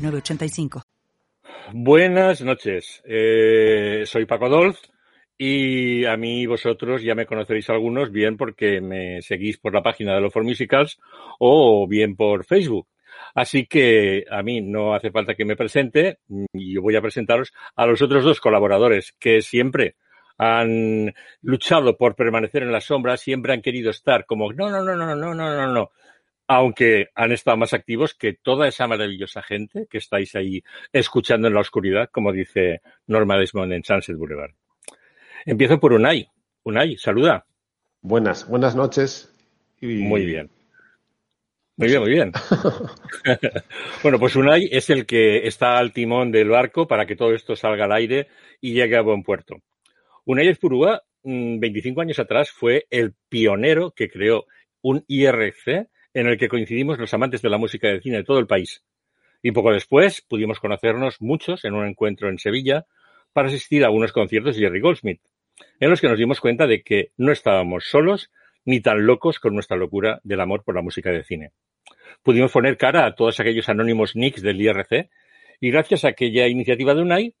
906985. Buenas noches, eh, soy Paco Dolz y a mí vosotros ya me conoceréis algunos bien porque me seguís por la página de los For Musicals o bien por Facebook. Así que a mí no hace falta que me presente y yo voy a presentaros a los otros dos colaboradores que siempre han luchado por permanecer en la sombra, siempre han querido estar como no, no, no, no, no, no, no, no, aunque han estado más activos que toda esa maravillosa gente que estáis ahí escuchando en la oscuridad, como dice Norma Desmond en Sunset Boulevard. Empiezo por Unai. Unai, saluda. Buenas, buenas noches. Muy bien. Muy bien, muy bien. bueno, pues Unai es el que está al timón del barco para que todo esto salga al aire y llegue a buen puerto. Unai Espurúa, 25 mm, años atrás, fue el pionero que creó un IRC en el que coincidimos los amantes de la música de cine de todo el país. Y poco después pudimos conocernos muchos en un encuentro en Sevilla para asistir a unos conciertos de Jerry Goldsmith, en los que nos dimos cuenta de que no estábamos solos ni tan locos con nuestra locura del amor por la música de cine. Pudimos poner cara a todos aquellos anónimos nicks del IRC y gracias a aquella iniciativa de UNAI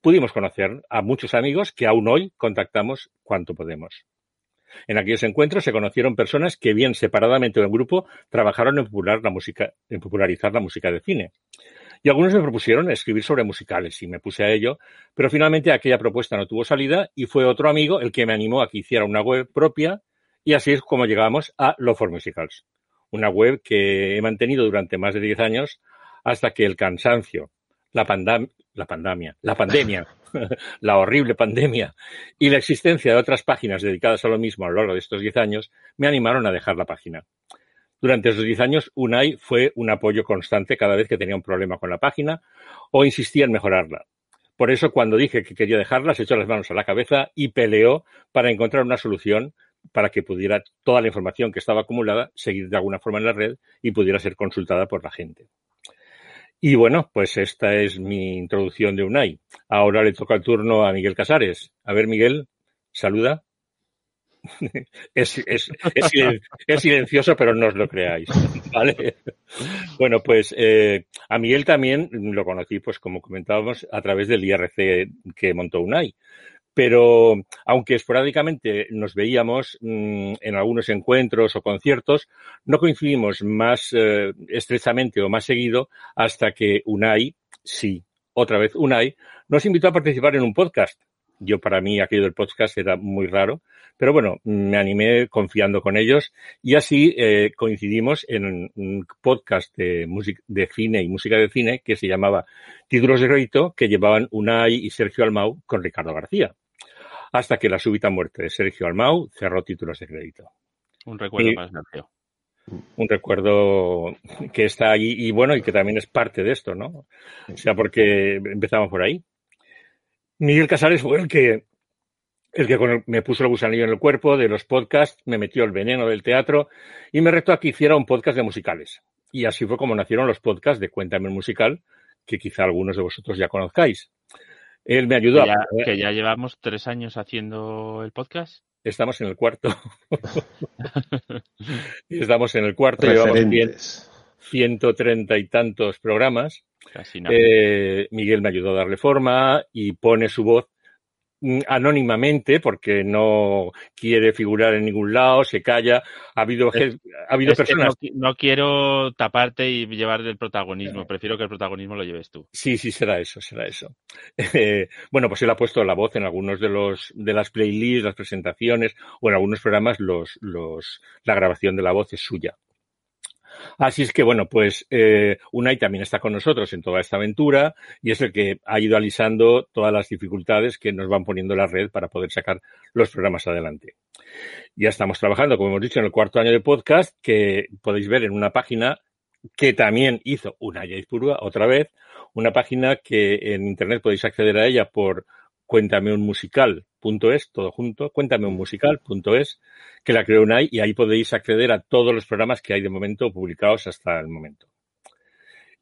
pudimos conocer a muchos amigos que aún hoy contactamos cuanto podemos. En aquellos encuentros se conocieron personas que, bien separadamente o en grupo, trabajaron en, en popularizar la música de cine. Y algunos me propusieron escribir sobre musicales y me puse a ello, pero finalmente aquella propuesta no tuvo salida y fue otro amigo el que me animó a que hiciera una web propia y así es como llegamos a Lo for Musicals, una web que he mantenido durante más de 10 años hasta que el cansancio, la, la pandemia, la pandemia, la horrible pandemia y la existencia de otras páginas dedicadas a lo mismo a lo largo de estos diez años me animaron a dejar la página. Durante esos diez años, UNAI fue un apoyo constante cada vez que tenía un problema con la página o insistía en mejorarla. Por eso, cuando dije que quería dejarla, se echó las manos a la cabeza y peleó para encontrar una solución para que pudiera toda la información que estaba acumulada seguir de alguna forma en la red y pudiera ser consultada por la gente. Y bueno, pues esta es mi introducción de UNAI. Ahora le toca el turno a Miguel Casares. A ver, Miguel, saluda. es, silencioso, pero no os lo creáis. ¿vale? Bueno, pues eh, a Miguel también lo conocí, pues como comentábamos, a través del IRC que montó UNAI pero aunque esporádicamente nos veíamos mm, en algunos encuentros o conciertos, no coincidimos más eh, estrechamente o más seguido hasta que Unai, sí, otra vez Unai, nos invitó a participar en un podcast. Yo para mí aquello del podcast era muy raro, pero bueno, me animé confiando con ellos y así eh, coincidimos en un podcast de, de cine y música de cine que se llamaba Títulos de Crédito que llevaban Unai y Sergio Almau con Ricardo García hasta que la súbita muerte de Sergio Almau cerró títulos de crédito. Un recuerdo más Sergio. Un recuerdo que está ahí y bueno, y que también es parte de esto, ¿no? O sea, porque empezamos por ahí. Miguel Casares fue el que el que me puso el gusanillo en el cuerpo de los podcasts, me metió el veneno del teatro y me retó a que hiciera un podcast de musicales. Y así fue como nacieron los podcasts de Cuéntame el musical, que quizá algunos de vosotros ya conozcáis. Él me ayudó. Que ya, que ya llevamos tres años haciendo el podcast. Estamos en el cuarto. Estamos en el cuarto. Llevamos ciento treinta y tantos programas. Casi eh, Miguel me ayudó a darle forma y pone su voz anónimamente porque no quiere figurar en ningún lado, se calla. Ha habido, ha habido personas. no, quiero taparte y llevar el protagonismo, prefiero que el protagonismo lo lleves tú. Sí, sí, será eso, será eso. Eh, bueno, pues él ha puesto la voz en algunos de los de las playlists, las presentaciones o en algunos programas los, los, la grabación de la voz es suya. Así es que, bueno, pues eh, Unai también está con nosotros en toda esta aventura y es el que ha ido alisando todas las dificultades que nos van poniendo la red para poder sacar los programas adelante. Ya estamos trabajando, como hemos dicho, en el cuarto año de podcast que podéis ver en una página que también hizo Unai Ispurua otra vez, una página que en Internet podéis acceder a ella por cuéntameunmusical.es, todo junto, cuéntameunmusical.es, que la creó Unai y ahí podéis acceder a todos los programas que hay de momento publicados hasta el momento.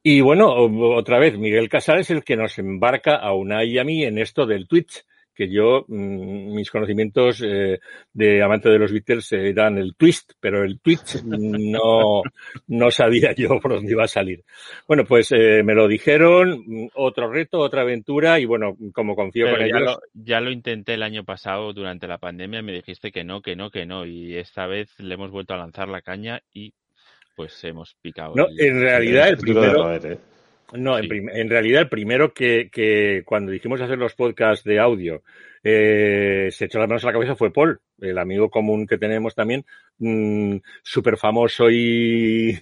Y bueno, otra vez, Miguel Casal es el que nos embarca a Unai y a mí en esto del Twitch que yo, mm, mis conocimientos eh, de amante de los Beatles eran el twist, pero el Twitch no, no sabía yo por dónde iba a salir. Bueno, pues eh, me lo dijeron, mm, otro reto, otra aventura, y bueno, como confío Pero con ya, ellos. lo, ya lo intenté el año pasado durante la pandemia, me dijiste que no, que no, que no, y esta vez le hemos vuelto a lanzar la caña y pues hemos picado. No, el- en realidad el de primero, roer, ¿eh? No, en, Sí. prim- en realidad el primero que, que cuando dijimos hacer los podcasts de audio eh, se echó las manos a la cabeza fue Paul, el amigo común que tenemos también, súper famoso y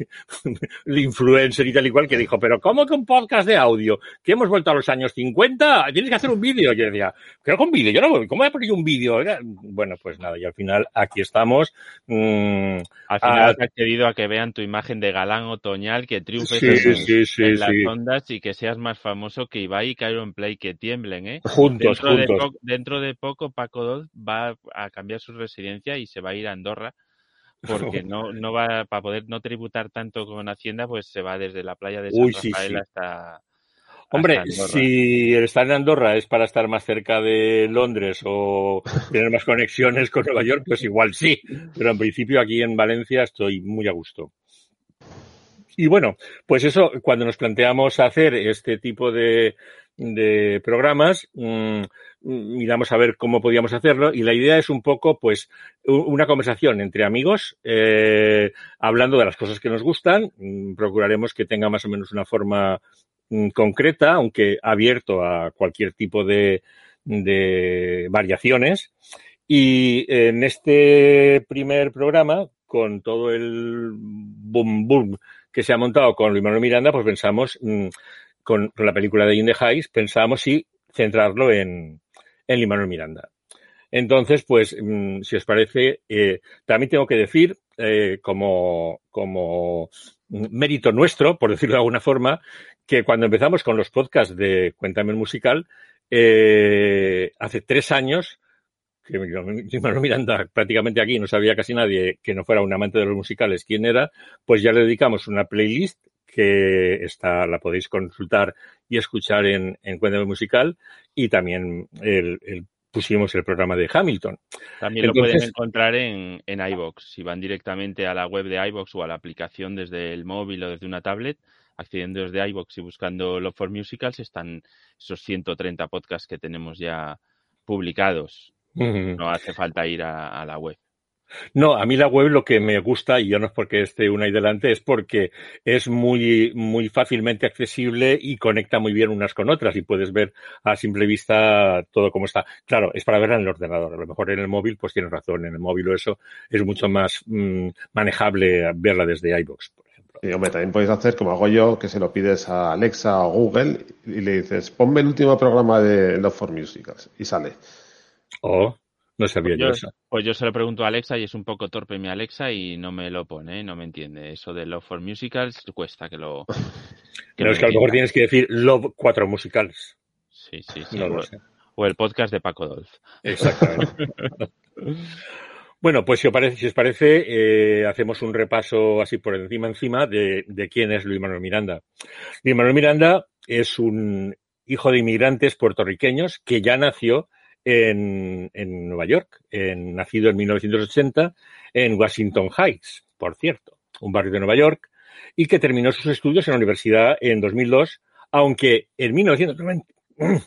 influencer y tal y cual, que dijo, pero ¿cómo que un podcast de audio? ¿Que hemos vuelto a los años 50? Tienes que hacer un vídeo. Yo decía, creo que un vídeo, yo no, ¿cómo voy a poner un vídeo? Bueno, pues nada, y al final aquí estamos. Mm, Al final Ah. has accedido a que vean tu imagen de galán otoñal, que triunfes Sí, en, sí, sí, sí, en las ondas y que seas más famoso que Ibai y Cairo Play, que tiemblen, ¿eh? juntos, Dentro de, juntos. po- dentro de poco Paco Doz va a cambiar su residencia y se va a ir a Andorra porque no, no va para poder no tributar tanto con Hacienda, pues se va desde la playa de San Uy, Rafael sí. hasta Hombre, hasta si el estar en Andorra es para estar más cerca de Londres o tener más conexiones con Nueva York, pues igual sí. Pero en principio aquí en Valencia estoy muy a gusto. Y bueno, pues eso, cuando nos planteamos hacer este tipo de, de programas, miramos a ver cómo podíamos hacerlo y la idea es un poco, pues, una conversación entre amigos, eh, hablando de las cosas que nos gustan. Procuraremos que tenga más o menos una forma concreta, aunque abierto a cualquier tipo de, de variaciones. Y en este primer programa, con todo el boom boom que se ha montado con Luis Miranda, pues pensamos, mmm, con, la película de In the Heights, pensábamos si centrarlo en, en Luis Miranda. Entonces, pues, mmm, si os parece, eh, también tengo que decir, eh, como, como mérito nuestro, por decirlo de alguna forma, que cuando empezamos con los podcasts de Cuéntame el Musical, eh, hace tres años, que Manuel Miranda prácticamente aquí no sabía casi nadie que no fuera un amante de los musicales quién era, pues ya le dedicamos una playlist que está, la podéis consultar y escuchar en, en Cuéntame Musical y también el, el pusimos el programa de Hamilton. También Entonces, lo pueden encontrar en, en iBox. Si van directamente a la web de iBox o a la aplicación desde el móvil o desde una tablet, accediendo desde iBox y buscando Love for Musicals, están esos 130 podcasts que tenemos ya publicados. No hace falta ir a, a, la web. No, a mí la web lo que me gusta, y yo no es porque esté una ahí delante, es porque es muy, muy fácilmente accesible y conecta muy bien unas con otras y puedes ver a simple vista todo como está. Claro, es para verla en el ordenador. A lo mejor en el móvil, pues tienes razón, en el móvil o eso es mucho más mmm, manejable verla desde iBox, por ejemplo. Y hombre, también puedes hacer como hago yo, que se lo pides a Alexa o Google y le dices, ponme el último programa de Love for Musicals y sale. Oh, no sabía pues yo, yo eso. Pues yo se lo pregunto a Alexa y es un poco torpe mi Alexa y no me lo pone, no me entiende. Eso de Love for Musicals cuesta que lo. Que no, es que a lo mejor tienes que decir Love 4 Musicals. Sí, sí, sí. No o, lo sé. o el podcast de Paco Dolz. Exactamente. bueno, pues si os parece, si os parece eh, hacemos un repaso así por encima encima de, de quién es Luis Manuel Miranda. Luis Manuel Miranda es un hijo de inmigrantes puertorriqueños que ya nació en, en Nueva York, en, nacido en 1980 en Washington Heights, por cierto, un barrio de Nueva York, y que terminó sus estudios en la universidad en 2002, aunque en 1990,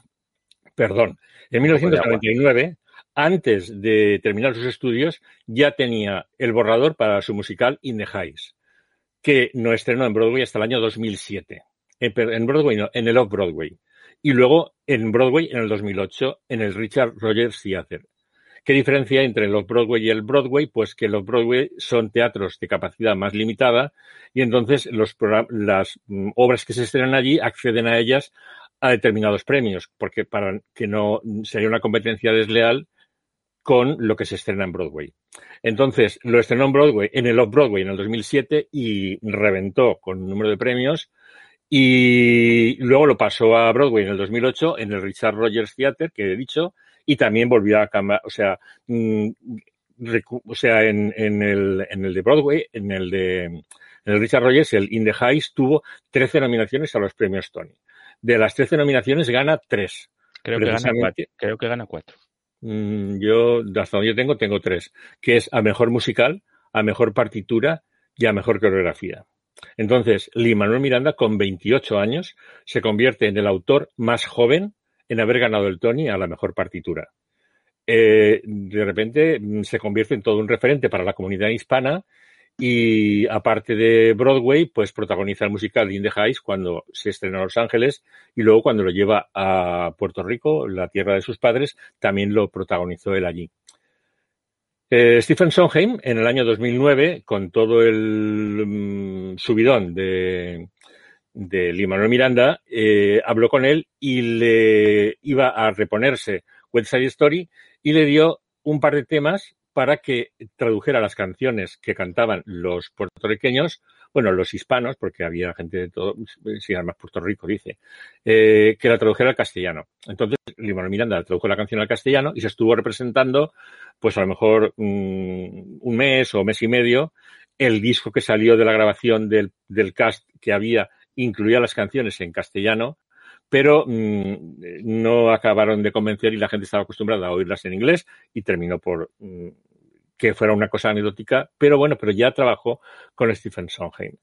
perdón, en 1999, antes de terminar sus estudios, ya tenía el borrador para su musical In the Heights, que no estrenó en Broadway hasta el año 2007. En Broadway no, en el Off-Broadway y luego en Broadway en el 2008 en el Richard Rogers Theater. ¿Qué diferencia entre el Off-Broadway y el Broadway? Pues que los Broadway son teatros de capacidad más limitada y entonces los las mm, obras que se estrenan allí acceden a ellas a determinados premios, porque para que no sería una competencia desleal con lo que se estrena en Broadway. Entonces, lo estrenó en Broadway, en el Off-Broadway en el 2007 y reventó con un número de premios Y luego lo pasó a Broadway en el 2008 en el Richard Rogers Theater, que he dicho, y también volvió a cambiar, o sea, mm, o sea, en, en, el, en el de Broadway, en el de en el Richard Rogers, el In the Heights tuvo 13 nominaciones a los premios Tony. De las 13 nominaciones gana 3. Creo, que gana, cuatro. creo que gana 4. Mm, yo, hasta donde yo tengo, tengo 3. Que es a mejor musical, a mejor partitura y a mejor coreografía. Entonces, Lee Manuel Miranda, con 28 años, se convierte en el autor más joven en haber ganado el Tony a la mejor partitura. Eh, de repente mm, se convierte en todo un referente para la comunidad hispana y aparte de Broadway, pues protagoniza el musical In the Heights cuando se estrena en Los Ángeles y luego cuando lo lleva a Puerto Rico, la tierra de sus padres, también lo protagonizó él allí. Eh, Stephen Sondheim, en el año 2009, con todo el mm, subidón de, de Lee Manuel Miranda, eh, habló con él y le iba a reponerse West Story y le dio un par de temas para que tradujera las canciones que cantaban los puertorriqueños, bueno, los hispanos, porque había gente de todo, sí, además Puerto Rico dice, eh, que la tradujera al castellano. Entonces, Limón Miranda tradujo la canción al castellano y se estuvo representando, pues a lo mejor mm, un mes o mes y medio, el disco que salió de la grabación del, cast que había incluía las canciones en castellano pero mmm, no acabaron de convencer y la gente estaba acostumbrada a oírlas en inglés y terminó por mmm, que fuera una cosa anecdótica, pero bueno, pero ya trabajó con Stephen Sondheim.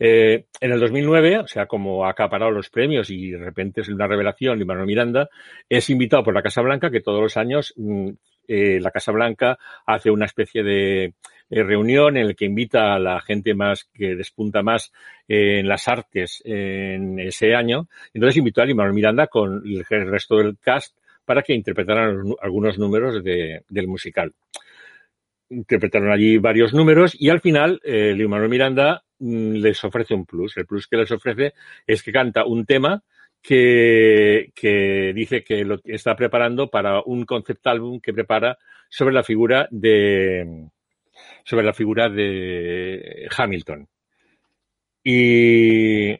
Eh, en el 2009, o sea, como ha acaparado los premios y de repente es una revelación, Manuel Miranda es invitado por la Casa Blanca, que todos los años mmm, eh, la Casa Blanca hace una especie de eh, reunión en la que invita a la gente más que despunta más en las artes en ese año. Entonces invitó a Manuel Miranda con el resto del cast para que interpretaran algunos números de, del musical. Interpretaron allí varios números y al final eh, Manuel Miranda mm, les ofrece un plus. El plus que les ofrece es que canta un tema que, que dice que lo está preparando para un concept álbum que prepara sobre la figura de sobre la figura de Hamilton. Y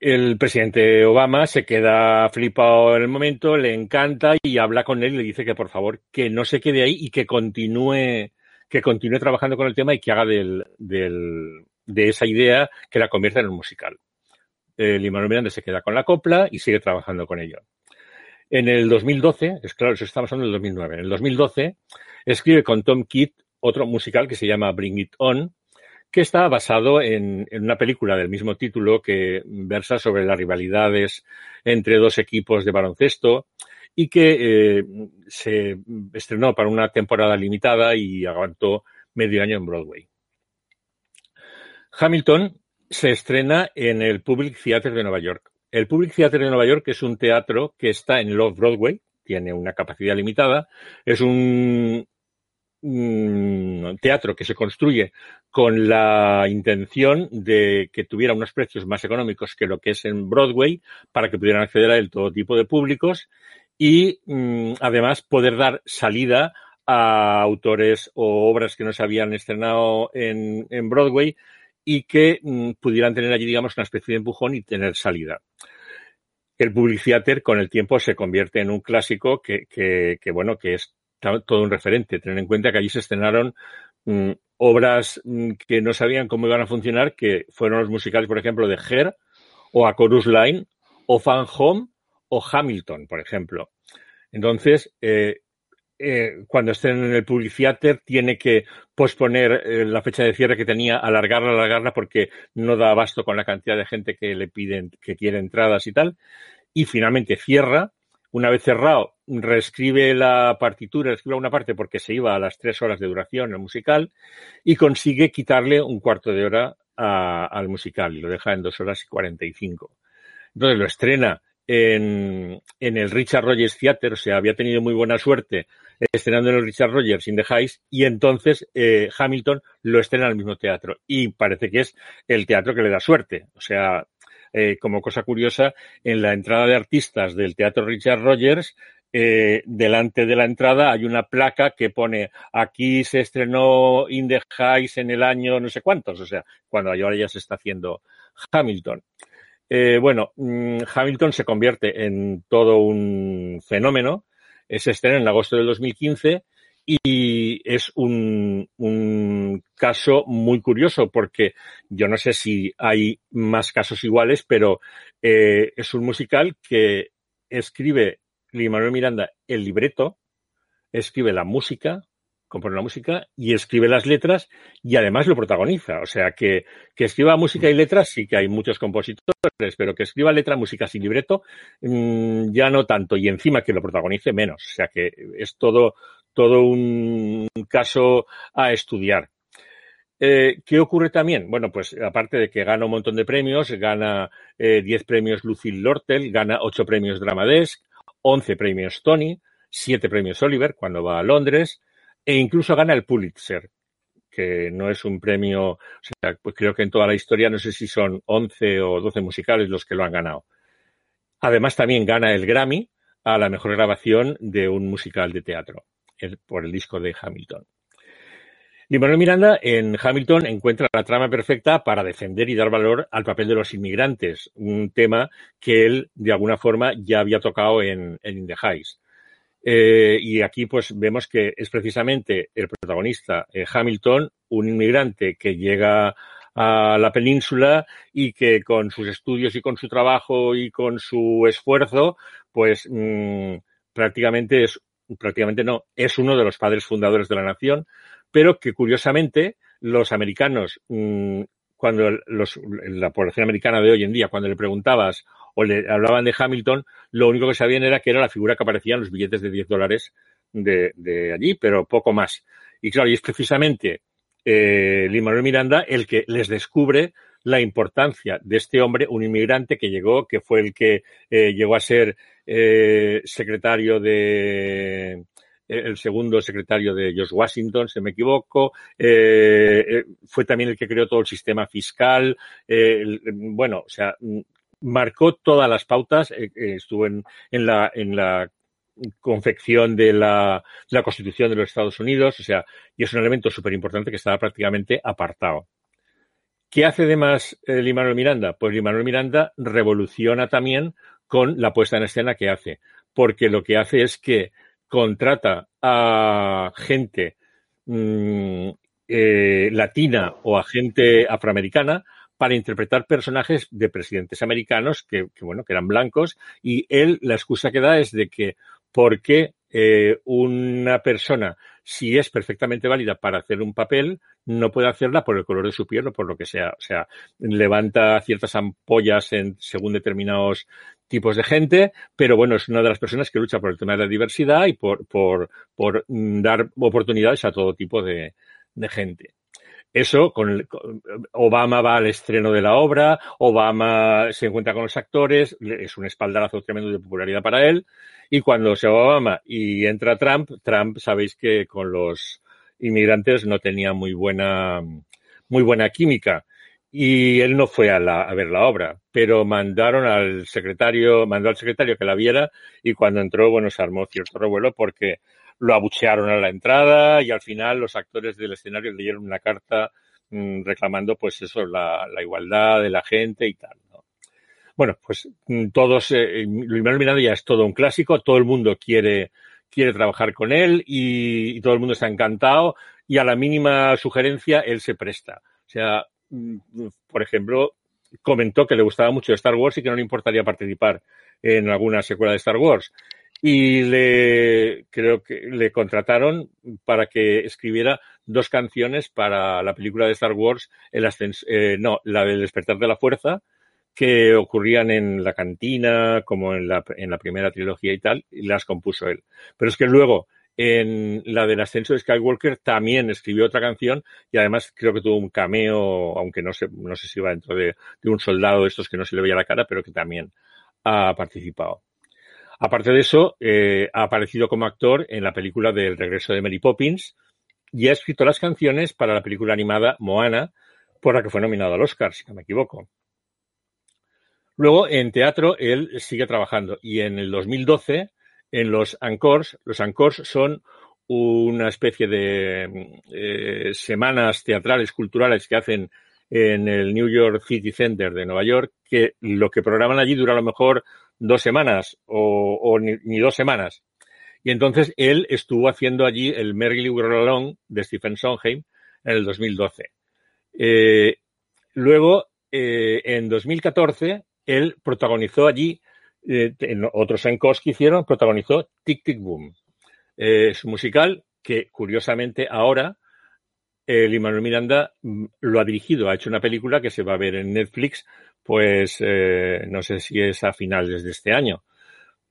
el presidente Obama se queda flipado en el momento, le encanta y habla con él y le dice que por favor que no se quede ahí y que continúe que continúe trabajando con el tema y que haga del, del, de esa idea que la convierta en un musical el Manuel Miranda se queda con la copla y sigue trabajando con ello. En el 2012, es claro, eso estamos hablando del 2009, en el 2012 escribe con Tom Kidd otro musical que se llama Bring It On, que está basado en, una película del mismo título que versa sobre las rivalidades entre dos equipos de baloncesto y que eh, se estrenó para una temporada limitada y aguantó medio año en Broadway. Hamilton se estrena en el Public Theater de Nueva York. El Public Theater de Nueva York es un teatro que está en Love Broadway, tiene una capacidad limitada, es un, teatro que se construye con la intención de que tuviera unos precios más económicos que lo que es en Broadway para que pudieran acceder a él todo tipo de públicos y mmm, además poder dar salida a autores o obras que no se habían estrenado en, en Broadway y que mm, pudieran tener allí, digamos, una especie de empujón y tener salida. El Public Theater con el tiempo se convierte en un clásico que, que, que bueno, que es todo un referente. Tener en cuenta que allí se estrenaron mm, obras mm, que no sabían cómo iban a funcionar, que fueron los musicales, por ejemplo, de Her, o A Chorus Line, o Fan Home, o Hamilton, por ejemplo. Entonces, eh, eh, cuando estén en el Public Theater tiene que posponer eh, la fecha de cierre que tenía, alargarla, alargarla porque no da abasto con la cantidad de gente que le piden, que quiere entradas y tal. Y finalmente cierra. Una vez cerrado, reescribe la partitura, reescribe una parte porque se iba a las tres horas de duración el musical y consigue quitarle un cuarto de hora al musical y lo deja en dos horas y cuarenta y cinco. Entonces lo estrena en, en, el Richard Rogers Theater, o sea, había tenido muy buena suerte estrenando en el Richard Rogers in the Heights y entonces eh, Hamilton lo estrena en el mismo teatro y parece que es el teatro que le da suerte. O sea, eh, como cosa curiosa, en la entrada de artistas del teatro Richard Rogers eh, delante de la entrada hay una placa que pone aquí se estrenó In the Heights en el año no sé cuántos, o sea, cuando ahora ya se está haciendo Hamilton. Eh, bueno, mm, Hamilton se convierte en todo un fenómeno. Se estrena en agosto del 2015 y es un, un, caso muy curioso porque yo no sé si hay más casos iguales, pero eh, es un musical que escribe Manuel Miranda el libreto, escribe la música, compone la música y escribe las letras y además lo protagoniza. O sea, que, que escriba música y letras sí que hay muchos compositores, pero que escriba letra, música sin libreto mmm, ya no tanto y encima que lo protagonice menos. O sea, que es todo, todo un caso a estudiar. Eh, ¿Qué ocurre también? Bueno, pues aparte de que gana un montón de premios, gana eh, 10 premios Lucille Lortel, gana 8 premios Dramadesk, 11 premios Tony, 7 premios Oliver cuando va a Londres, e incluso gana el Pulitzer, que no es un premio, o sea, pues creo que en toda la historia no sé si son 11 o 12 musicales los que lo han ganado. Además también gana el Grammy a la mejor grabación de un musical de teatro por el disco de Hamilton. Lin-Manuel Miranda en Hamilton encuentra la trama perfecta para defender y dar valor al papel de los inmigrantes, un tema que él de alguna forma ya había tocado en, en the Heights. Eh, y aquí pues vemos que es precisamente el protagonista eh, Hamilton, un inmigrante que llega a la península y que con sus estudios y con su trabajo y con su esfuerzo, pues mmm, prácticamente es, prácticamente no, es uno de los padres fundadores de la nación, pero que curiosamente los americanos, mmm, cuando los, la población americana de hoy en día, cuando le preguntabas o le hablaban de Hamilton, lo único que sabían era que era la figura que aparecía en los billetes de 10 dólares de, allí, pero poco más. Y claro, y es precisamente eh, Lin Miranda el que les descubre la importancia de este hombre, un inmigrante que llegó, que fue el que eh, llegó a ser eh, secretario de el segundo secretario de George Washington, si me equivoco, eh, fue también el que creó todo el sistema fiscal, eh, bueno, o sea, marcó todas las pautas, eh, estuvo en, en, la, en la confección de la, la Constitución de los Estados Unidos, o sea, y es un elemento súper importante que estaba prácticamente apartado. ¿Qué hace además eh, Limanuel Miranda? Pues Limanuel Miranda revoluciona también con la puesta en escena que hace, porque lo que hace es que contrata a gente mmm, eh, latina o a gente afroamericana para interpretar personajes de presidentes americanos que, que, bueno, que eran blancos y él la excusa que da es de que por qué eh, una persona, si es perfectamente válida para hacer un papel, no puede hacerla por el color de su piel o por lo que sea. O sea, levanta ciertas ampollas en, según determinados tipos de gente, pero bueno, es una de las personas que lucha por el tema de la diversidad y por, por, por dar oportunidades a todo tipo de, de gente. Eso, con, el, con, Obama va al estreno de la obra, Obama se encuentra con los actores, es un espaldarazo tremendo de popularidad para él, y cuando se va Obama y entra Trump, Trump sabéis que con los inmigrantes no tenía muy buena, muy buena química y él no fue a, la, a, ver la obra, pero mandaron al secretario, mandó al secretario que la viera y cuando entró, bueno, se armó cierto revuelo porque lo abuchearon a la entrada y al final los actores del escenario leyeron una carta mmm, reclamando, pues eso, la, la, igualdad de la gente y tal. ¿No? Bueno, pues mm, todos, eh, Luis Manuel Miranda ya es todo un clásico, todo el mundo quiere, quiere trabajar con él y, todo el mundo está encantado y a la mínima sugerencia él se presta. O sea, por ejemplo, comentó que le gustaba mucho Star Wars y que no le importaría participar en alguna secuela de Star Wars. Y le creo que le contrataron para que escribiera dos canciones para la película de Star Wars, el ascens eh, no, la del despertar de la fuerza, que ocurrían en la cantina, como en la, en la primera trilogía y tal, y las compuso él. Pero es que luego en la del ascenso de Skywalker también escribió otra canción y además creo que tuvo un cameo, aunque no sé, no sé si iba dentro de, de un soldado de estos que no se le veía la cara, pero que también ha participado. Aparte de eso, eh, ha aparecido como actor en la película del regreso de Mary Poppins y ha escrito las canciones para la película animada Moana, por la que fue nominado al Oscar, si no me equivoco. Luego, en teatro, él sigue trabajando y en el 2012 en los Encores. Los Encores son una especie de eh, semanas teatrales, culturales que hacen en el New York City Center de Nueva York, que lo que programan allí dura a lo mejor dos semanas o, ni, dos semanas. Y entonces él estuvo haciendo allí el Merrily We Along de Stephen Sondheim en el 2012. Eh, luego, eh, en 2014, él protagonizó allí, eh, en otros encos que hicieron, protagonizó Tic Tic Boom. es un musical que, curiosamente, ahora Manuel Miranda mm, lo ha dirigido, ha hecho una película que se va a ver en Netflix, pues no sé si es a finales de este año.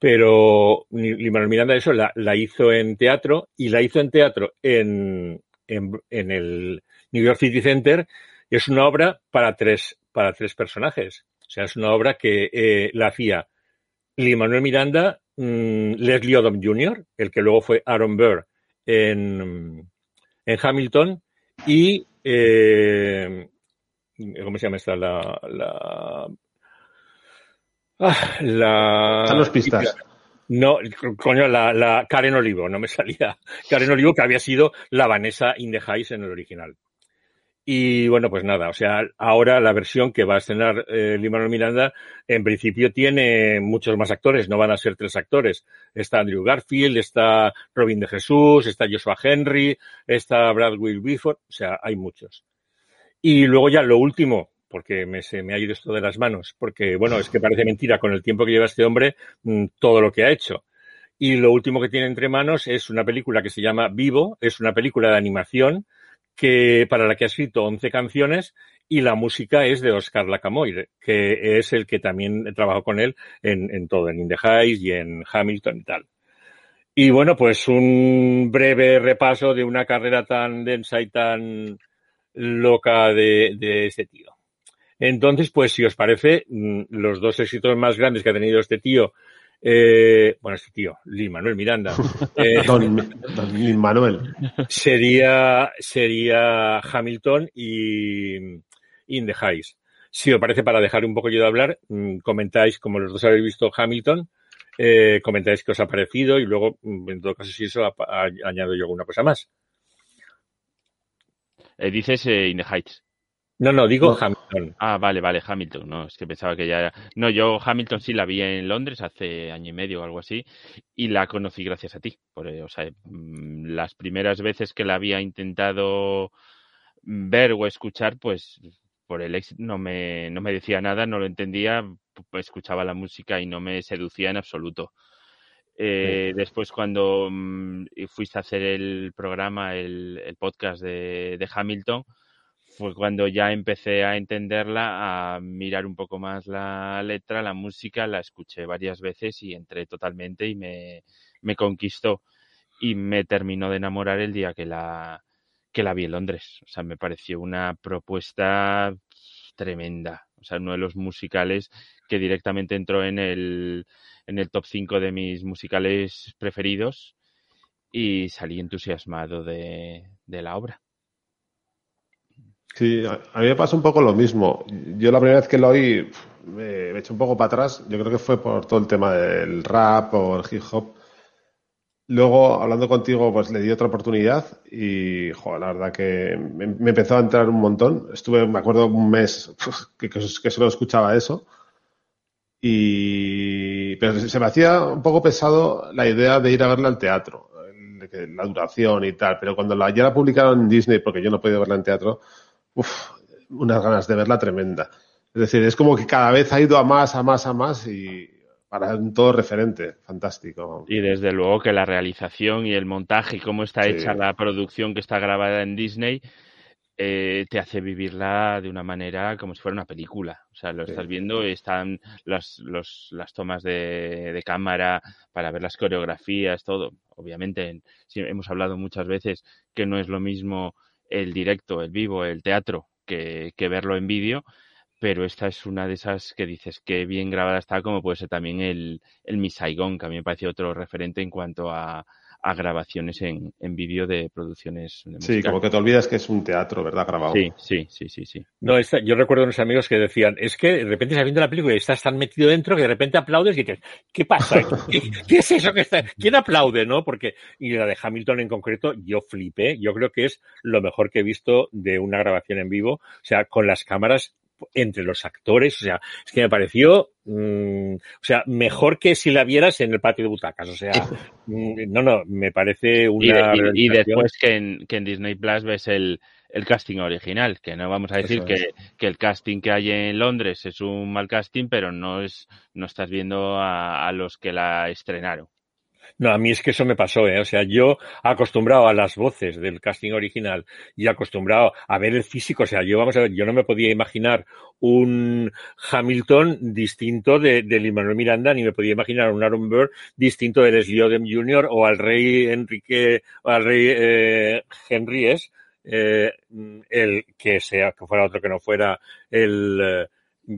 Pero Manuel Miranda eso la, hizo en teatro y la hizo en teatro en, el New York City Center. Es una obra para tres, para tres personajes. O sea, es una obra que eh, la hacía Lee Manuel Miranda, mm, Leslie Odom Jr., el que luego fue Aaron Burr en, en Hamilton, y eh, ¿cómo se llama esta? La, la, ah, la Están los pistas. No, coño, la, la, Karen Olivo, no me salía. Karen Olivo, que había sido la Vanessa in the en el original. Y bueno, pues nada, o sea, ahora la versión que va a estrenar eh, Limano Miranda, en principio tiene muchos más actores, no van a ser tres actores. Está Andrew Garfield, está Robin de Jesús, está Joshua Henry, está Brad Will Bifford, o sea, hay muchos. Y luego ya lo último, porque me, se me ha ido esto de las manos, porque bueno, es que parece mentira con el tiempo que lleva este hombre mm, todo lo que ha hecho. Y lo último que tiene entre manos es una película que se llama Vivo, es una película de animación que, para la que ha escrito 11 canciones y la música es de Oscar Lacamoire, que es el que también trabajó con él en, en todo, en In the y en Hamilton y tal. Y bueno, pues un breve repaso de una carrera tan densa y tan loca de, de ese tío. Entonces, pues si os parece, mm, los dos éxitos más grandes que ha tenido este tío eh, bueno, este tío, Lin Manuel Miranda. Eh, don, Lin Manuel. Sería, sería Hamilton y In the Heights. Si os parece, para dejar un poco yo de hablar, mm, comentáis, como los dos habéis visto Hamilton, eh, comentáis qué os ha parecido y luego, mm, en todo caso, si eso, añado yo alguna cosa más. Eh, dices In the Heights. No, no, digo Hamilton. Ah, vale, vale, Hamilton. No, es que pensaba que ya era. No, yo Hamilton sí la vi en Londres hace año y medio o algo así y la conocí gracias a ti. Por, o sea, mm, las primeras veces que la había intentado ver o escuchar, pues por el éxito no me, no me decía nada, no lo entendía, escuchaba la música y no me seducía en absoluto. Eh, después cuando mm, fuiste a hacer el programa, el, el podcast de, de Hamilton, fue cuando ya empecé a entenderla, a mirar un poco más la letra, la música, la escuché varias veces y entré totalmente y me, me conquistó y me terminó de enamorar el día que la, que la vi en Londres. O sea, me pareció una propuesta tremenda. O sea, uno de los musicales que directamente entró en el, en el top 5 de mis musicales preferidos y salí entusiasmado de, de la obra. Sí, a mí me pasa un poco lo mismo. Yo la primera vez que lo oí me, he hecho un poco para atrás. Yo creo que fue por todo el tema del rap o el hip hop. Luego, hablando contigo, pues le di otra oportunidad y, joder, la verdad que me, empezó a entrar un montón. Estuve, me acuerdo, un mes que, que, solo escuchaba eso. Y, pero se me hacía un poco pesado la idea de ir a verla al teatro, la duración y tal. Pero cuando la, ya la publicaron en Disney, porque yo no podía verla en teatro, uf, unas ganas de verla tremenda. Es decir, es como que cada vez ha ido a más, a más, a más y para un todo referente, fantástico. Y desde luego que la realización y el montaje y cómo está hecha la producción que está grabada en Disney eh, te hace vivirla de una manera como si fuera una película. O sea, lo estás viendo, están las, los, las tomas de, de, cámara para ver las coreografías, todo. Obviamente, hemos hablado muchas veces que no es lo mismo el directo, el vivo, el teatro, que, verlo en vídeo, pero esta es una de esas que dices que bien grabada está, como puede ser también el, el Miss que a mí me parece otro referente en cuanto a, a grabaciones en, en vídeo de producciones. De sí, como que te olvidas que es un teatro, ¿verdad? Grabado. Sí, sí, sí, sí. sí. No, yo recuerdo unos amigos que decían, es que de repente estás viendo la película y estás tan metido dentro que de repente aplaudes y dices, ¿qué pasa? ¿Qué, es eso que está? ¿Quién aplaude, no? Porque, y la de Hamilton en concreto, yo flipé. Yo creo que es lo mejor que he visto de una grabación en vivo. O sea, con las cámaras entre los actores, o sea, es que me pareció, mm, o sea, mejor que si la vieras en el patio de butacas, o sea, mm, no, no, me parece una... Y, después que en, que en Disney Plus ves el, el casting original, que no vamos a decir que, que, el casting que hay en Londres es un mal casting, pero no es, no estás viendo a los que la estrenaron. No, a mí es que eso me pasó, ¿eh? O sea, yo acostumbrado a las voces del casting original y acostumbrado a ver el físico, o sea, yo vamos a ver, yo no me podía imaginar un Hamilton distinto de, de Miranda, ni me podía imaginar un Aaron Burr distinto de Leslie Jr. o al rey Enrique, o al rey eh, es, eh, el que sea, que fuera otro que no fuera el eh,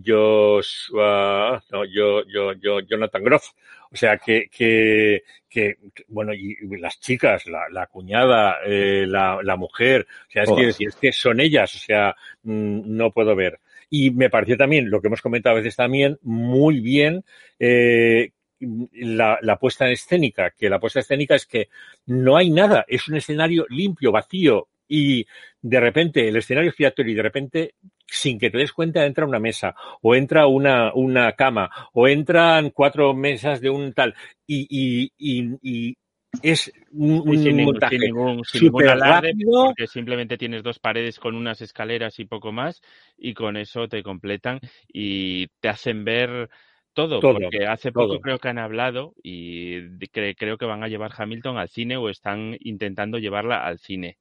Joshua, no, yo, yo, yo, Jonathan Groff. O sea, que, que, que bueno, y, las chicas, la, la cuñada, eh, la, la, mujer, o sea, es, que, es que son ellas, o sea, mm, no puedo ver. Y me pareció también, lo que hemos comentado a veces también, muy bien, eh, la, la, puesta escénica, que la puesta escénica es que no hay nada, es un escenario limpio, vacío, y de repente el escenario es giratorio y de repente sin que te des cuenta entra una mesa o entra una, una cama o entran cuatro mesas de un tal y, y, y, y es un, un sin montaje ningún, sin ningún alarde, porque simplemente tienes dos paredes con unas escaleras y poco más y con eso te completan y te hacen ver todo, todo porque hace poco todo. creo que han hablado y cre creo que van a llevar Hamilton al cine o están intentando llevarla al cine.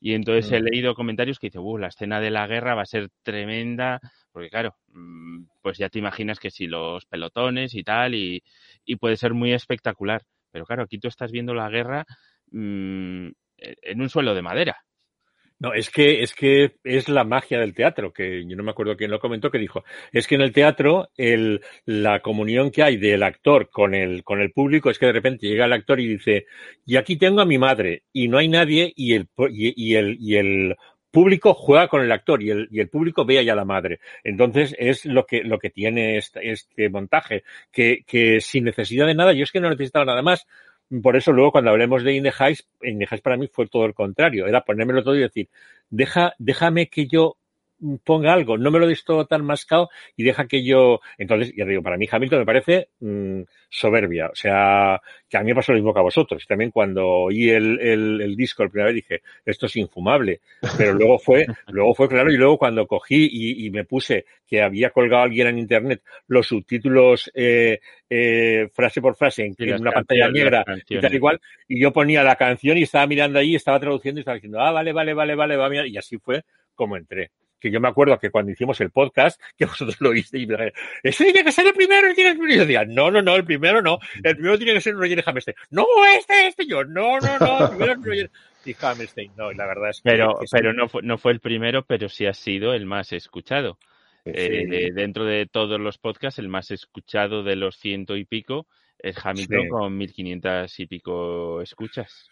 Y entonces he leído comentarios que dicen, uh, la escena de la guerra va a ser tremenda, porque claro, mm, pues ya te imaginas que si los pelotones y tal, y, y puede ser muy espectacular. Pero claro, aquí tú estás viendo la guerra mmm, en un suelo de madera. No, es que, es que es la magia del teatro, que yo no me acuerdo quién lo comentó, que dijo, es que en el teatro el, la comunión que hay del actor con el, con el público es que de repente llega el actor y dice, y aquí tengo a mi madre, y no hay nadie, y el, y, y el, y el público juega con el actor y el, y el público ve allá a la madre. Entonces es lo que, lo que tiene este, este montaje, que, que sin necesidad de nada, yo es que no necesitaba nada más, por eso luego cuando hablemos de In the para mí fue todo el contrario, era ponérmelo todo y decir, deja, déjame que yo ponga algo, no me lo des todo tan mascado y deja que yo, entonces, ya digo, para mí Hamilton me parece mmm, soberbia, o sea, que a mí me pasó lo mismo que a vosotros, también cuando oí el, el, el disco la primera vez dije, esto es infumable, pero luego fue, luego fue claro y luego cuando cogí y, y me puse que había colgado alguien en internet los subtítulos eh, eh, frase por frase en, en una pantalla negra y tal igual, y yo ponía la canción y estaba mirando ahí, estaba traduciendo y estaba diciendo, ah, vale, vale, vale, vale, va a mirar, y así fue como entré que yo me acuerdo que cuando hicimos el podcast, que vosotros lo oísteis y me dijiste, ese tiene que ser el primero, el tiene que ser Y yo decía, no, no, no, el primero no, el primero tiene que ser Roger Hammerstein. No, este, este, yo, no, no, no, el primero es Roger y Hammerstein. No, y la verdad es que... Pero, pero no, fue, no fue el primero, pero sí ha sido el más escuchado. Sí. Eh, dentro de todos los podcasts, el más escuchado de los ciento y pico es Hamilton sí. con 1500 y pico escuchas.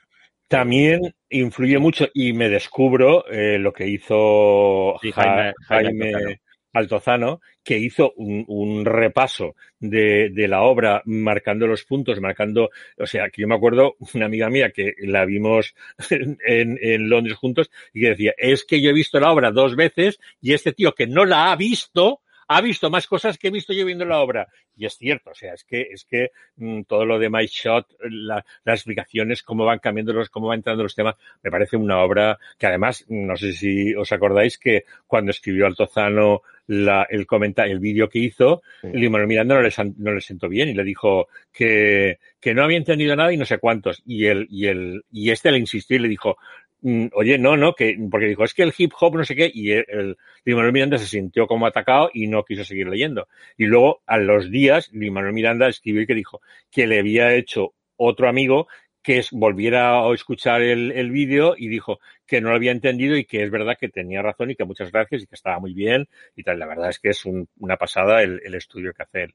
También influye mucho y me descubro eh, lo que hizo sí, Jaime, Jaime, Jaime Altozano, que hizo un, un repaso de, de, la obra marcando los puntos, marcando, o sea, que yo me acuerdo una amiga mía que la vimos en, en, Londres juntos y que decía, es que yo he visto la obra dos veces y este tío que no la ha visto, ha visto más cosas que he visto yo viendo la obra. Y es cierto, o sea, es que, es que mmm, todo lo de My Shot, la, las explicaciones, cómo van cambiando los, cómo van entrando los temas, me parece una obra que además, no sé si os acordáis que cuando escribió Altozano la, el comentario, el vídeo que hizo, sí. Limón Miranda no le, no le sentó bien y le dijo que, que no había entendido nada y no sé cuántos. Y el, y el, y este le insistió y le dijo, Mm, oye, no, no, que, porque dijo, es que el hip hop no sé qué, y el, el Manuel Miranda se sintió como atacado y no quiso seguir leyendo. Y luego, a los días, Manuel Miranda escribió y que dijo que le había hecho otro amigo que volviera a escuchar el, el vídeo y dijo que no lo había entendido y que es verdad que tenía razón y que muchas gracias y que estaba muy bien y tal. La verdad es que es un, una pasada el, el estudio que hace él.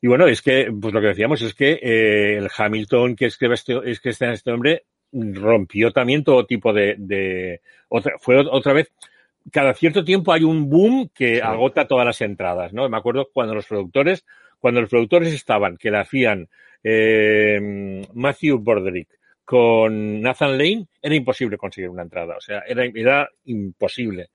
Y bueno, es que, pues lo que decíamos es que eh, el Hamilton que escribe este, es que este, este hombre rompió también todo tipo de, de otra, fue otra vez, cada cierto tiempo hay un boom que agota todas las entradas, ¿no? Me acuerdo cuando los productores, cuando los productores estaban, que la hacían eh, Matthew Borderick con Nathan Lane, era imposible conseguir una entrada, o sea, era, era imposible.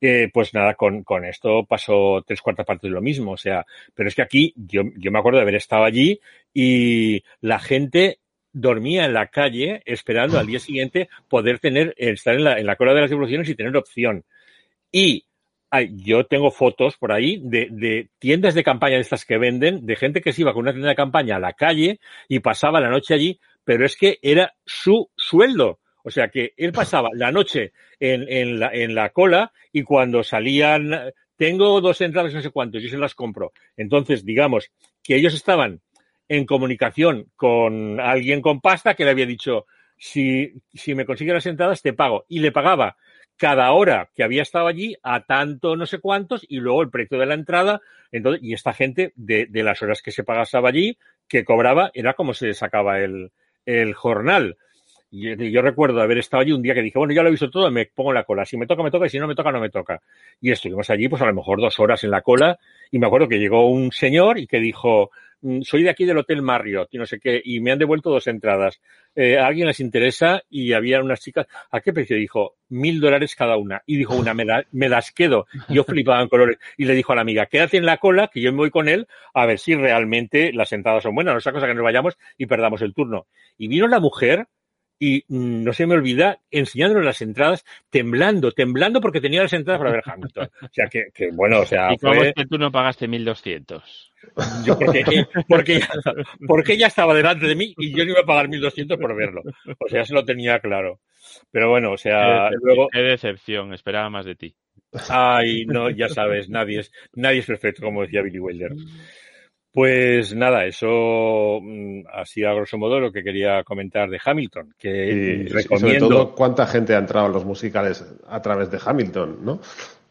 Eh, pues nada, con, con, esto pasó tres cuartas partes de lo mismo. O sea, pero es que aquí yo, yo me acuerdo de haber estado allí y la gente dormía en la calle esperando al día siguiente poder tener, estar en la, en la cola de las devoluciones y tener opción. Y yo tengo fotos por ahí de, de, tiendas de campaña de estas que venden, de gente que se iba con una tienda de campaña a la calle y pasaba la noche allí, pero es que era su sueldo. O sea que él pasaba la noche en, en, la, en la cola y cuando salían, tengo dos entradas no sé cuántos, yo se las compro. Entonces, digamos que ellos estaban en comunicación con alguien con pasta que le había dicho, si, si me consigue las entradas, te pago. Y le pagaba cada hora que había estado allí a tanto no sé cuántos y luego el precio de la entrada. Entonces, y esta gente de, de las horas que se pagaba allí, que cobraba, era como se sacaba el, el jornal. Yo, yo, recuerdo haber estado allí un día que dije, bueno, ya lo he visto todo, me pongo en la cola. Si me toca, me toca, y si no me toca, no me toca. Y estuvimos allí, pues a lo mejor dos horas en la cola, y me acuerdo que llegó un señor y que dijo, soy de aquí del Hotel Marriott, y no sé qué, y me han devuelto dos entradas. Eh, ¿A alguien les interesa? Y había unas chicas, ¿a qué precio? Dijo, mil dólares cada una. Y dijo una, me las quedo. Yo flipaba en colores. Y le dijo a la amiga, quédate en la cola, que yo me voy con él, a ver si realmente las entradas son buenas, no sea cosa que nos vayamos y perdamos el turno. Y vino la mujer, y mm, no se me olvida enseñándonos las entradas, temblando, temblando porque tenía las entradas para ver Hamilton. O sea, que, que bueno, o sea. ¿Y cómo fue... es que tú no pagaste 1200? Yo porque, porque, porque ella estaba delante de mí y yo no iba a pagar 1200 por verlo. O sea, se lo tenía claro. Pero bueno, o sea, qué luego. Qué decepción, esperaba más de ti. Ay, no, ya sabes, nadie es, nadie es perfecto, como decía Billy Wilder. Pues nada, eso así a grosso modo lo que quería comentar de Hamilton, que recomiendo. Sobre todo, cuánta gente ha entrado a los musicales a través de Hamilton, ¿no?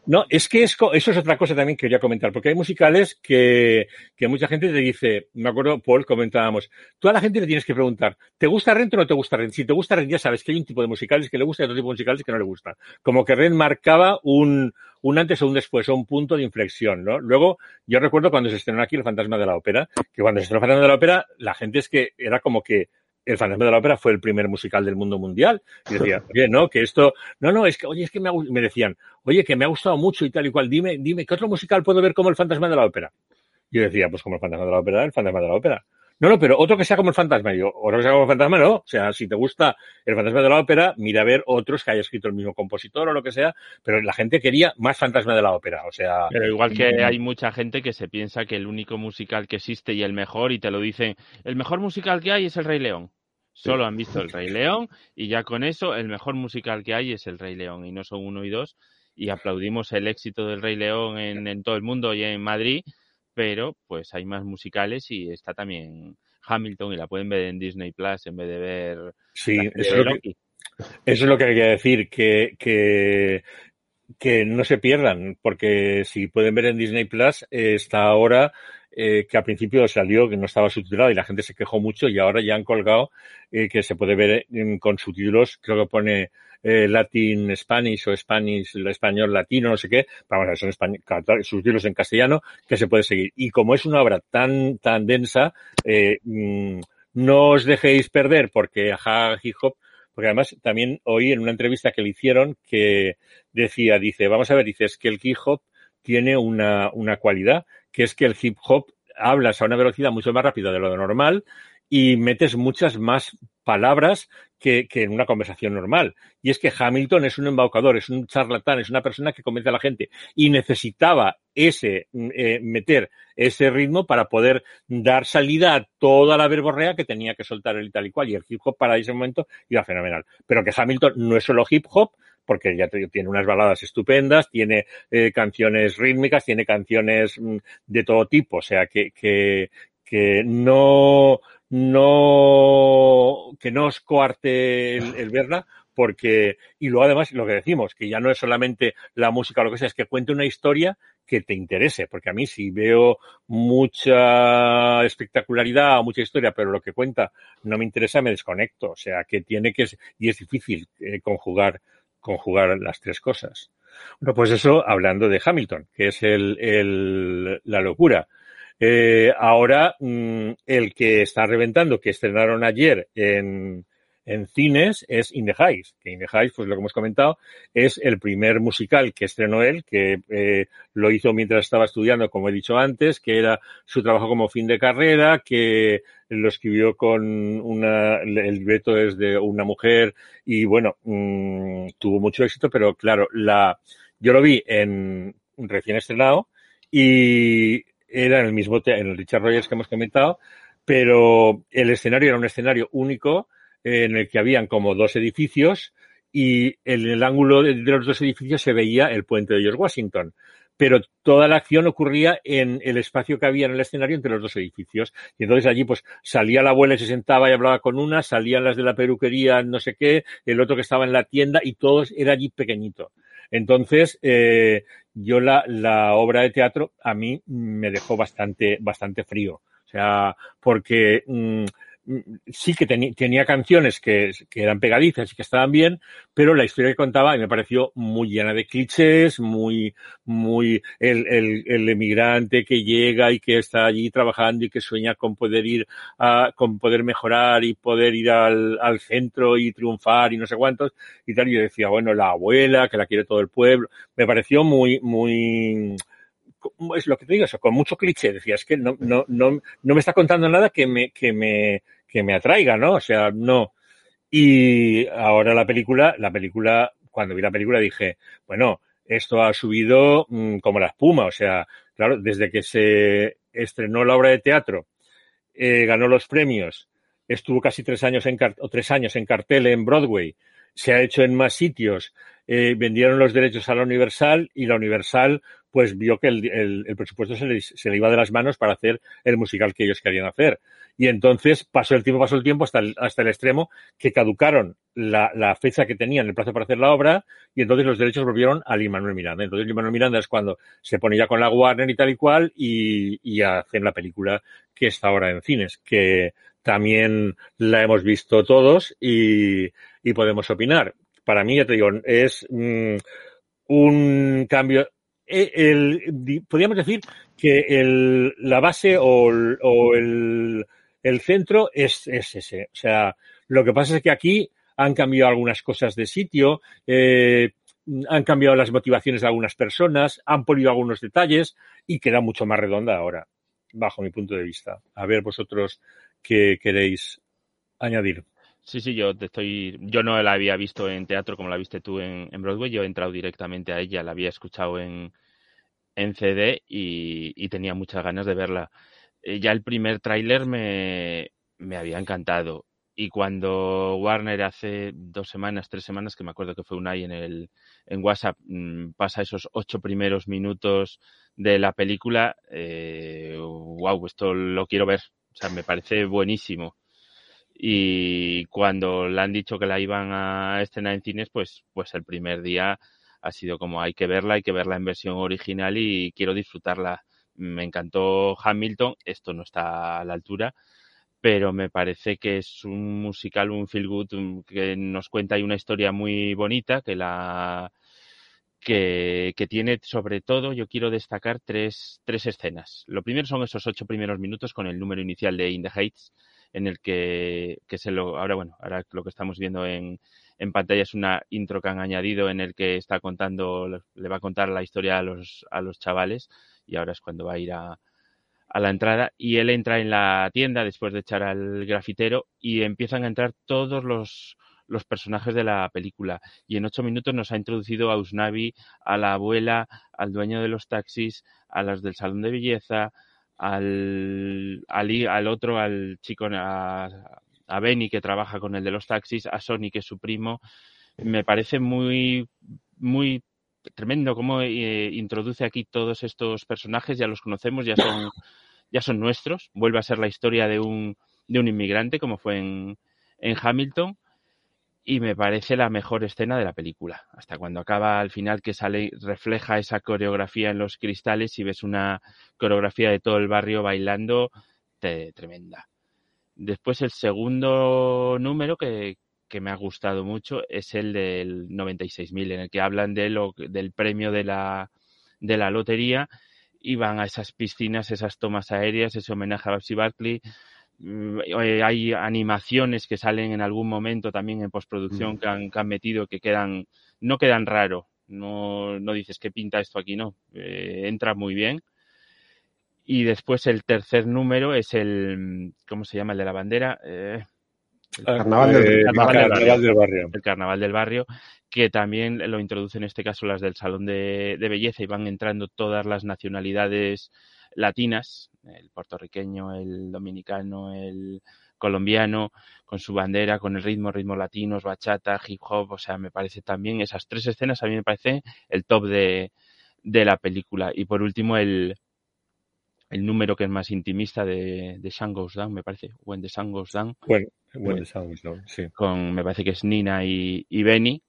No, es que es, eso es otra cosa también que quería comentar, porque hay musicales que, que mucha gente te dice, me acuerdo, Paul, comentábamos, tú a la gente le tienes que preguntar, ¿te gusta Rent o no te gusta Rent? Si te gusta Rent, ya sabes que hay un tipo de musicales que le gusta y otro tipo de musicales que no le gusta. Como que Rent marcaba un, un antes o un después, o un punto de inflexión, ¿no? Luego, yo recuerdo cuando se estrenó aquí El Fantasma de la Ópera, que cuando se estrenó El Fantasma de la Ópera, la gente es que era como que el Fantasma de la Ópera fue el primer musical del mundo mundial. Y decía, oye, no, que esto, no, no, es que, oye, es que me, ha, me decían, oye, que me ha gustado mucho y tal y cual, dime, dime, ¿qué otro musical puedo ver como el Fantasma de la Ópera? Yo decía, pues como el Fantasma de la Ópera, el Fantasma de la Ópera. No, no, pero otro que sea como el fantasma. Yo, otro que sea como el fantasma, no. O sea, si te gusta el fantasma de la ópera, mira a ver otros que haya escrito el mismo compositor o lo que sea, pero la gente quería más fantasma de la ópera. O sea. Pero igual que hay mucha gente que se piensa que el único musical que existe y el mejor, y te lo dicen, el mejor musical que hay es el Rey León. Solo han visto el Rey León y ya con eso el mejor musical que hay es el Rey León y no son uno y dos. Y aplaudimos el éxito del Rey León en, en todo el mundo y en Madrid, pero pues hay más musicales y está también Hamilton y la pueden ver en Disney Plus en vez de ver. Sí, eso es, lo que, eso es lo que quería decir, que, que, que no se pierdan, porque si pueden ver en Disney Plus, eh, está ahora eh, que al principio salió que no estaba subtitulado y la gente se quejó mucho y ahora ya han colgado eh, que se puede ver con subtítulos, creo que pone eh, Latin Spanish o Spanish, español latino, no sé qué, vamos a ver, son español, subtítulos en castellano que se puede seguir. Y como es una obra tan, tan densa, mmm, no os dejéis perder porque ajá, hip hop, porque además también oí en una entrevista que le hicieron que decía, dice, vamos a ver, dice, que el hip hop tiene una, una cualidad, que es que el hip hop hablas a una velocidad mucho más rápida de lo normal y metes muchas más palabras que, que, en una conversación normal. Y es que Hamilton es un embaucador, es un charlatán, es una persona que convence a la gente y necesitaba ese, eh, meter ese ritmo para poder dar salida a toda la verborrea que tenía que soltar el tal y cual. Y el hip hop para ese momento iba fenomenal. Pero que Hamilton no es solo hip hop, porque ya tiene unas baladas estupendas, tiene eh, canciones rítmicas, tiene canciones mm, de todo tipo, o sea que, que, que no, no, que no os coarte el, el verla, porque, y luego además lo que decimos, que ya no es solamente la música o lo que sea, es que cuente una historia que te interese, porque a mí si veo mucha espectacularidad o mucha historia, pero lo que cuenta no me interesa, me desconecto, o sea, que tiene que, y es difícil eh, conjugar, conjugar las tres cosas. Bueno, pues eso hablando de Hamilton, que es el, el la locura. Eh, ahora, mm, el que está reventando, que estrenaron ayer en, en cines es In the Heights, que In the Heights, pues lo que hemos comentado, es el primer musical que estrenó él, que eh, lo hizo mientras estaba estudiando, como he dicho antes, que era su trabajo como fin de carrera, que lo escribió con una, el libreto es de una mujer y bueno, mmm, tuvo mucho éxito, pero claro, la, yo lo vi en recién estrenado y era en el mismo, en el Richard Rogers que hemos comentado, pero el escenario era un escenario único, en el que habían como dos edificios y en el ángulo de los dos edificios se veía el puente de George Washington. Pero toda la acción ocurría en el espacio que había en el escenario entre los dos edificios. Y entonces allí pues salía la abuela y se sentaba y hablaba con una, salían las de la peluquería, no sé qué, el otro que estaba en la tienda y todo era allí pequeñito. Entonces, eh, yo la, la obra de teatro a mí me dejó bastante, bastante frío. O sea, porque mmm, sí que tenía canciones que, eran pegadizas y que estaban bien, pero la historia que contaba me pareció muy llena de clichés, muy, muy el, el, emigrante que llega y que está allí trabajando y que sueña con poder ir a, con poder mejorar y poder ir al, centro y triunfar y no sé cuántos y tal. Yo decía, bueno, la abuela, que la quiere todo el pueblo, me pareció muy, muy, es lo que te digo, eso, con mucho cliché. Decía, es que no, no, no, no me está contando nada que me, que me, que me atraiga, ¿no? O sea, no. Y ahora la película, la película, cuando vi la película dije, bueno, esto ha subido mmm, como la espuma, o sea, claro, desde que se estrenó la obra de teatro, eh, ganó los premios, estuvo casi tres años en o tres años en cartel en Broadway, se ha hecho en más sitios, eh, vendieron los derechos a la Universal y la Universal pues vio que el, el, el presupuesto se le, se le, iba de las manos para hacer el musical que ellos querían hacer. Y entonces pasó el tiempo, pasó el tiempo hasta el, hasta el extremo que caducaron la, la, fecha que tenían, el plazo para hacer la obra, y entonces los derechos volvieron a Lin Miranda. Entonces Lin Manuel Miranda es cuando se pone ya con la Warner y tal y cual, y, y hacen la película que está ahora en cines, que también la hemos visto todos y, y podemos opinar. Para mí, ya te digo, es mmm, un cambio el, podríamos decir que el, la base o, o el, centro es, es, ese. O sea, lo que pasa es que aquí han cambiado algunas cosas de sitio, eh, han cambiado las motivaciones de algunas personas, han polido algunos detalles y queda mucho más redonda ahora, bajo mi punto de vista. A ver vosotros qué queréis añadir. Sí, sí, yo te estoy, yo no la había visto en teatro como la viste tú en, Broadway, yo he entrado directamente a ella, la había escuchado en, en CD y, y tenía muchas ganas de verla. Eh, ya el primer tráiler me, me había encantado y cuando Warner hace dos semanas, tres semanas, que me acuerdo que fue un en el en WhatsApp, mmm, pasa esos ocho primeros minutos de la película, eh, wow, esto lo quiero ver, o sea, me parece buenísimo y cuando le han dicho que la iban a estrenar en cines, pues, pues el primer día ha sido como hay que verla, hay que verla en versión original y quiero disfrutarla. Me encantó Hamilton, esto no está a la altura, pero me parece que es un musical, un feel good que nos cuenta una historia muy bonita que la que, tiene sobre todo, yo quiero destacar tres, tres escenas. Lo primero son esos ocho primeros minutos con el número inicial de In the Heights, en el que, que se lo, ahora bueno, ahora lo que estamos viendo en, en pantalla es una intro que han añadido en el que está contando, le va a contar la historia a los, a los chavales y ahora es cuando va a ir a, a la entrada y él entra en la tienda después de echar al grafitero y empiezan a entrar todos los, los personajes de la película. Y en ocho minutos nos ha introducido a Usnavi, a la abuela, al dueño de los taxis, a las del salón de belleza, al, al, otro, al chico, a, a Benny que trabaja con el de los taxis, a Sony que es su primo. Me parece muy, muy tremendo cómo eh, introduce aquí todos estos personajes, ya los conocemos, ya son, ya son nuestros. Vuelve a ser la historia de un, de un inmigrante, como fue en, en Hamilton. Y me parece la mejor escena de la película. Hasta cuando acaba al final que sale, refleja esa coreografía en los cristales y ves una coreografía de todo el barrio bailando tremenda. Después el segundo número que, que me ha gustado mucho es el del 96.000, en el que hablan de lo, del premio de la, de la lotería y van a esas piscinas, esas tomas aéreas, ese homenaje a Babsy Barkley hay animaciones que salen en algún momento también en postproducción mm. que, han, que han metido que quedan, no quedan raro, no, no dices que pinta esto aquí, no, eh, entra muy bien. Y después el tercer número es el, ¿cómo se llama? El de la bandera. Eh, el carnaval, del, barrio. El carnaval del barrio, que también lo introduce en este caso las del Salón de, de Belleza y van entrando todas las nacionalidades latinas, el puertorriqueño, el dominicano, el colombiano, con su bandera, con el ritmo, ritmos latinos, bachata, hip hop, o sea, me parece también esas tres escenas a mí me parece el top de, de la película. Y por último, el, el número que es más intimista de, de Sun Goes Down, me parece, When the Sun Goes Down. When, the Sun Goes Down, sí. Con, me parece que es Nina y, y Benny,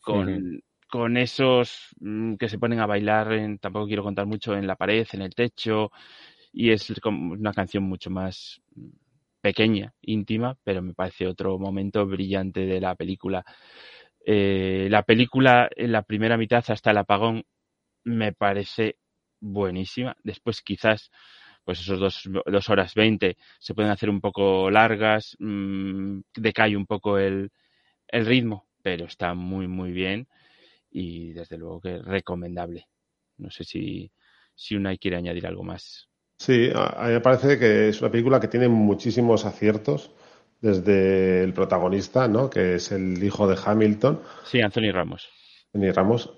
con, con esos mm, que se ponen a bailar, en, tampoco quiero contar mucho, en la pared, en el techo, y es una canción mucho más pequeña, íntima, pero me parece otro momento brillante de la película. Eh, la película en la primera mitad hasta el apagón me parece buenísima. Después quizás pues esos dos, dos horas veinte se pueden hacer un poco largas, mmm, decae un poco el, el ritmo, pero está muy muy bien y desde luego que recomendable. No sé si, si Unai quiere añadir algo más. Sí, a mí me parece que es una película que tiene muchísimos aciertos desde el protagonista, ¿no? Que es el hijo de Hamilton. Sí, Anthony Ramos. Anthony Ramos.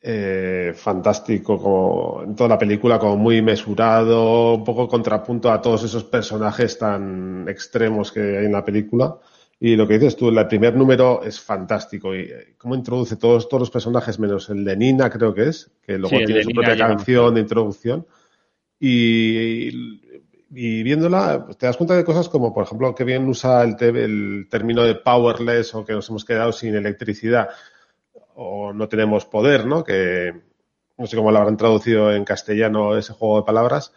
Eh, fantástico como en toda la película, como muy mesurado, un poco contrapunto a todos esos personajes tan extremos que hay en la película. Y lo que dices tú, el primer número es fantástico. Y eh, cómo introduce todos, todos los personajes, menos el de Nina, creo que es, que luego tiene su propia canción de introducción. Y, y, viéndola, te das cuenta de cosas como, por ejemplo, que bien usa el, el término de powerless o que nos hemos quedado sin electricidad o no tenemos poder, ¿no? Que no sé cómo lo habrán traducido en castellano ese juego de palabras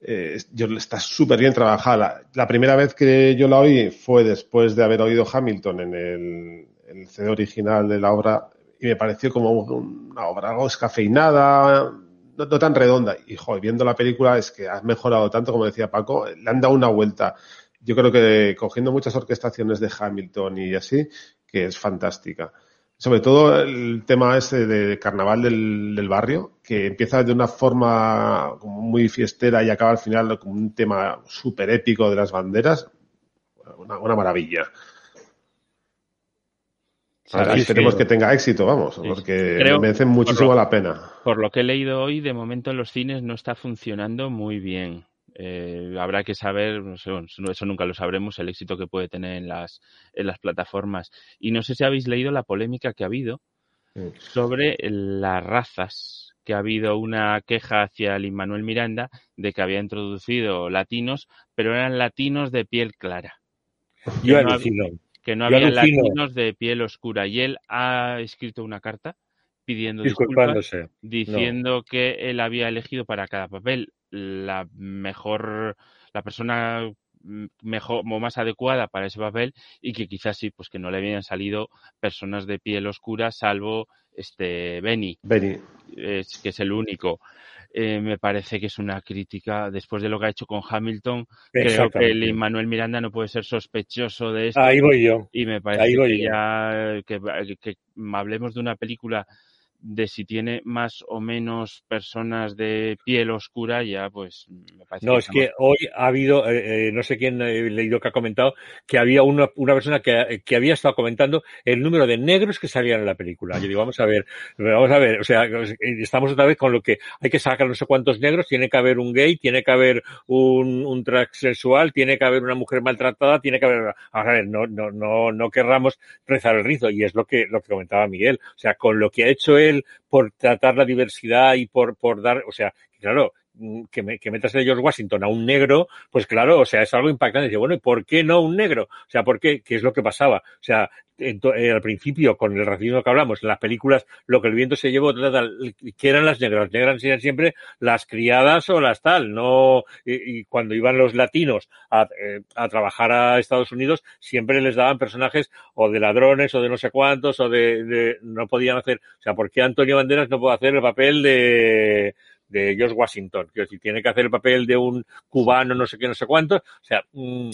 eh, está súper bien trabajada. La primera vez que yo la oí fue después de haber oído Hamilton en el, el CD original de la obra y me pareció como una obra algo escafeinada, no, tan redonda. Y joder, viendo la película es que ha mejorado tanto, como decía Paco, le han dado una vuelta. Yo creo que cogiendo muchas orquestaciones de Hamilton y así, que es fantástica sobre todo el tema ese de carnaval del, del, barrio, que empieza de una forma como muy fiestera y acaba al final con un tema súper épico de las banderas. Una, una maravilla. esperemos que, tenga éxito, vamos, porque merece muchísimo la pena. Por lo que he leído hoy, de momento en los cines no está funcionando muy bien. Eh, habrá que saber, no sé, eso nunca lo sabremos, el éxito que puede tener en las, en las plataformas. Y no sé si habéis leído la polémica que ha habido sobre las razas, que ha habido una queja hacia el Manuel Miranda de que había introducido latinos, pero eran latinos de piel clara. Yo que no había latinos de piel oscura. Y él ha escrito una carta pidiendo disculpas, diciendo que él había elegido para cada papel la mejor, la persona mejor o más adecuada para ese papel y que quizás sí, pues que no le habían salido personas de piel oscura salvo este Benny, Benny. Es, que es el único. Eh, me parece que es una crítica después de lo que ha hecho con Hamilton. Creo que el Manuel Miranda no puede ser sospechoso de esto. Ahí voy yo. Y me parece que ya que, que hablemos de una película de si tiene más o menos personas de piel oscura, ya pues me parece. No, es que hoy ha habido, eh, eh, no sé quién he leído que ha comentado, que había una, una persona que, que, había estado comentando el número de negros que salían en la película. Yo digo, vamos a ver, vamos a ver, o sea, estamos otra vez con lo que hay que sacar no sé cuántos negros, tiene que haber un gay, tiene que haber un, un transexual, tiene que haber una mujer maltratada, tiene que haber, a ver, no, no, no, no querramos rezar el rizo, y es lo que, lo que comentaba Miguel. O sea, con lo que ha hecho él por tratar la diversidad y por, por dar, o sea, claro, que, me, que metas de George Washington a un negro, pues claro, o sea, es algo impactante. Dice, bueno, ¿y por qué no un negro? O sea, ¿por qué? ¿Qué es lo que pasaba? O sea, eh, al principio, con el racismo que hablamos, en las películas, lo que el viento se llevó, que eran las negras. Las negras eran siempre las criadas o las tal, no, y, cuando iban los latinos a, eh, a, trabajar a Estados Unidos, siempre les daban personajes o de ladrones o de no sé cuántos o de, de no podían hacer, o sea, ¿por qué Antonio Banderas no puede hacer el papel de, de George Washington? Que si tiene que hacer el papel de un cubano, no sé qué, no sé cuánto, o sea, mmm,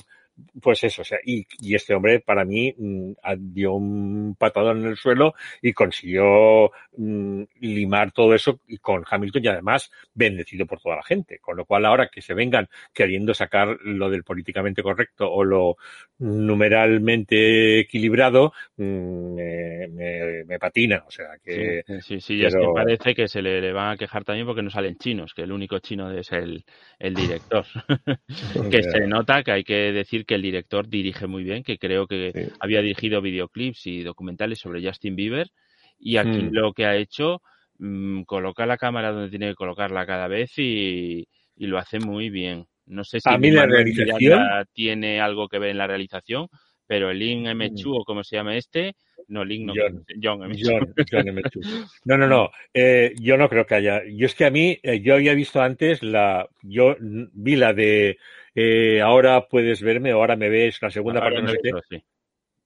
pues eso, o sea, y, y este hombre para mí mmm, dio un patadón en el suelo y consiguió mmm, limar todo eso y con Hamilton y además bendecido por toda la gente. Con lo cual ahora que se vengan queriendo sacar lo del políticamente correcto o lo numeralmente equilibrado, mmm, me, me, me, patina. O sea que. Sí, sí, sí pero... es que parece que se le, le, van a quejar también porque no salen chinos, que el único chino es el, el director. que se nota que hay que decir que el director dirige muy bien, que creo que sí. había dirigido videoclips y documentales sobre Justin Bieber y aquí mm. lo que ha hecho mmm, coloca la cámara donde tiene que colocarla cada vez y, y lo hace muy bien. No sé si a mí la realización tiene algo que ver en la realización, pero el Lin M. Mm. O como se llama este, no, Lin, no, John, John. No, no, no, eh, yo no creo que haya. Yo es que a mí, eh, yo había visto antes la, yo vi la de eh, ahora puedes verme o ahora me ves, la segunda Ahora parte, no sé qué. sí.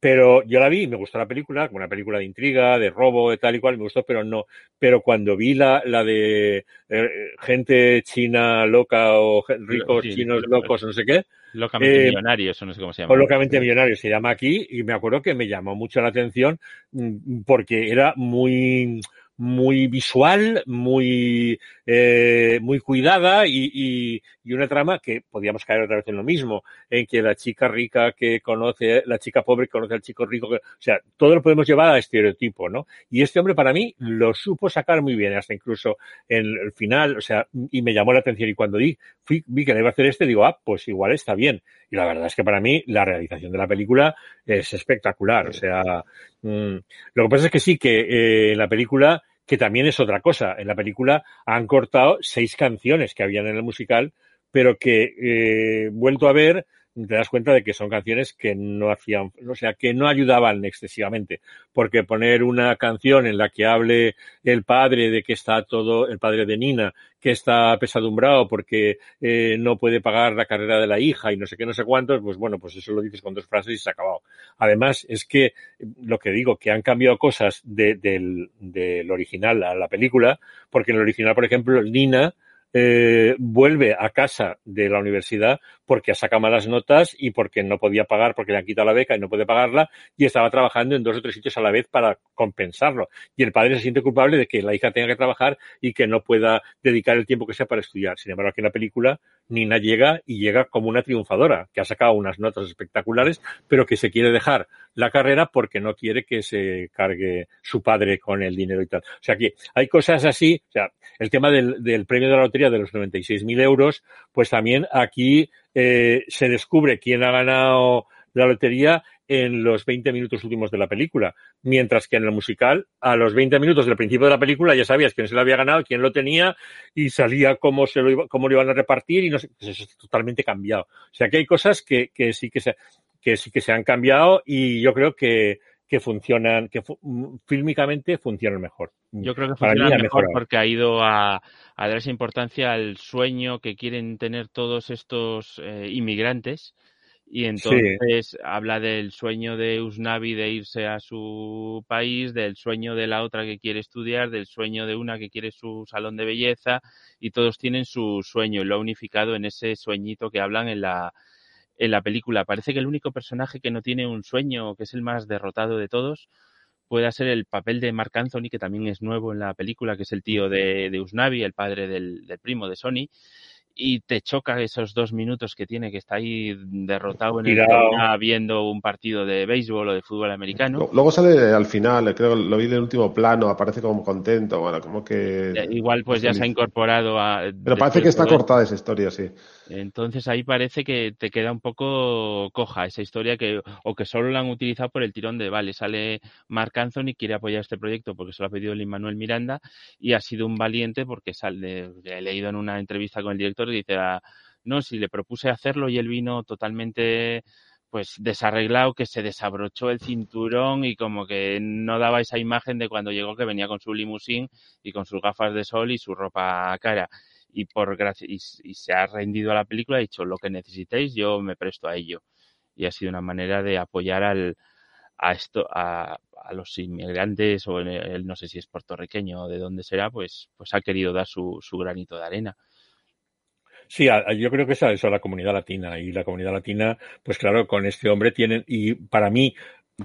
Pero yo la vi y me gustó la película, como una película de intriga, de robo, de tal y cual, me gustó, pero no. Pero cuando vi la, la de eh, gente china loca o ricos Sí, chinos lo- locos, no sé qué, Locamente Eh, millonario, eso no sé cómo se llama. o locamente millonario se llama aquí, y me acuerdo que me llamó mucho la atención mm, porque era muy, muy visual, muy, eh, muy cuidada y, y, y una trama que podíamos caer otra vez en lo mismo, en que la chica rica que conoce, la chica pobre que conoce al chico rico, que, o sea, todo lo podemos llevar a estereotipo, ¿no? Y este hombre para mí lo supo sacar muy bien, hasta incluso en el final, o sea, y me llamó la atención y cuando di, fui, vi que le iba a hacer este, digo, ah, pues igual está bien. Y la verdad es que para mí la realización de la película es espectacular, o sea, mmm, lo que pasa es que sí, que eh, en la película que también es otra cosa. En la película han cortado seis canciones que habían en el musical, pero que eh, vuelto a ver te das cuenta de que son canciones que no hacían, o sea, que no ayudaban excesivamente, porque poner una canción en la que hable el padre de que está todo, el padre de Nina, que está pesadumbrado porque eh, no puede pagar la carrera de la hija y no sé qué, no sé cuántos, pues bueno, pues eso lo dices con dos frases y se ha acabado. Además, es que lo que digo, que han cambiado cosas de, del, del original a la película, porque en el original, por ejemplo, Nina, eh, vuelve a casa de la universidad porque ha sacado malas notas y porque no podía pagar, porque le han quitado la beca y no puede pagarla, y estaba trabajando en dos o tres sitios a la vez para compensarlo. Y el padre se siente culpable de que la hija tenga que trabajar y que no pueda dedicar el tiempo que sea para estudiar. Sin embargo, aquí en la película, Nina llega y llega como una triunfadora, que ha sacado unas notas espectaculares, pero que se quiere dejar la carrera porque no quiere que se cargue su padre con el dinero y tal. O sea, que hay cosas así, o sea, el tema del, premio de la lotería de los 96.000 euros, pues también aquí eh, se descubre quién ha ganado la lotería en los 20 minutos últimos de la película, mientras que en el musical, a los 20 minutos del principio de la película ya sabías quién se lo había ganado, quién lo tenía y salía cómo se lo iba, cómo lo iban a repartir y no sé, eso es totalmente cambiado. O sea que hay cosas que, que sí que se, que sí que se han cambiado y yo creo que, que funcionan, que fu fílmicamente funcionan mejor. Yo creo que funciona mejor porque ha ido a, a, dar esa importancia al sueño que quieren tener todos estos eh, inmigrantes. Y entonces sí. habla del sueño de Usnavi de irse a su país, del sueño de la otra que quiere estudiar, del sueño de una que quiere su salón de belleza, y todos tienen su sueño y lo ha unificado en ese sueñito que hablan en la, en la película. Parece que el único personaje que no tiene un sueño, que es el más derrotado de todos, pueda ser el papel de Mark Anthony, que también es nuevo en la película, que es el tío de, de Usnavi, el padre del, del primo de Sony. Y te choca esos dos minutos que tiene que está ahí derrotado en el viendo un partido de béisbol o de fútbol americano. Luego sale al final, creo que lo vi en el último plano, aparece como contento, bueno, como que... Igual pues ya se ha incorporado a... Pero parece que está cortada esa historia, sí. Entonces ahí parece que te queda un poco coja esa historia que o que solo la han utilizado por el tirón de, vale, sale Mark Anthony, quiere apoyar este proyecto porque se lo ha pedido el Manuel Miranda y ha sido un valiente porque sale, he leído en una entrevista con el director y dice, ah, no, si le propuse hacerlo y él vino totalmente pues desarreglado, que se desabrochó el cinturón y como que no daba esa imagen de cuando llegó que venía con su limusín y con sus gafas de sol y su ropa cara. Y por y, se ha rendido a la película, ha dicho lo que necesitéis, yo me presto a ello. Y ha sido una manera de apoyar al, a esto, a, a los inmigrantes, o él no sé si es puertorriqueño o de dónde será, pues, pues ha querido dar su, su granito de arena. Sí, yo creo que es eso, la comunidad latina. Y la comunidad latina, pues claro, con este hombre tienen, y para mí,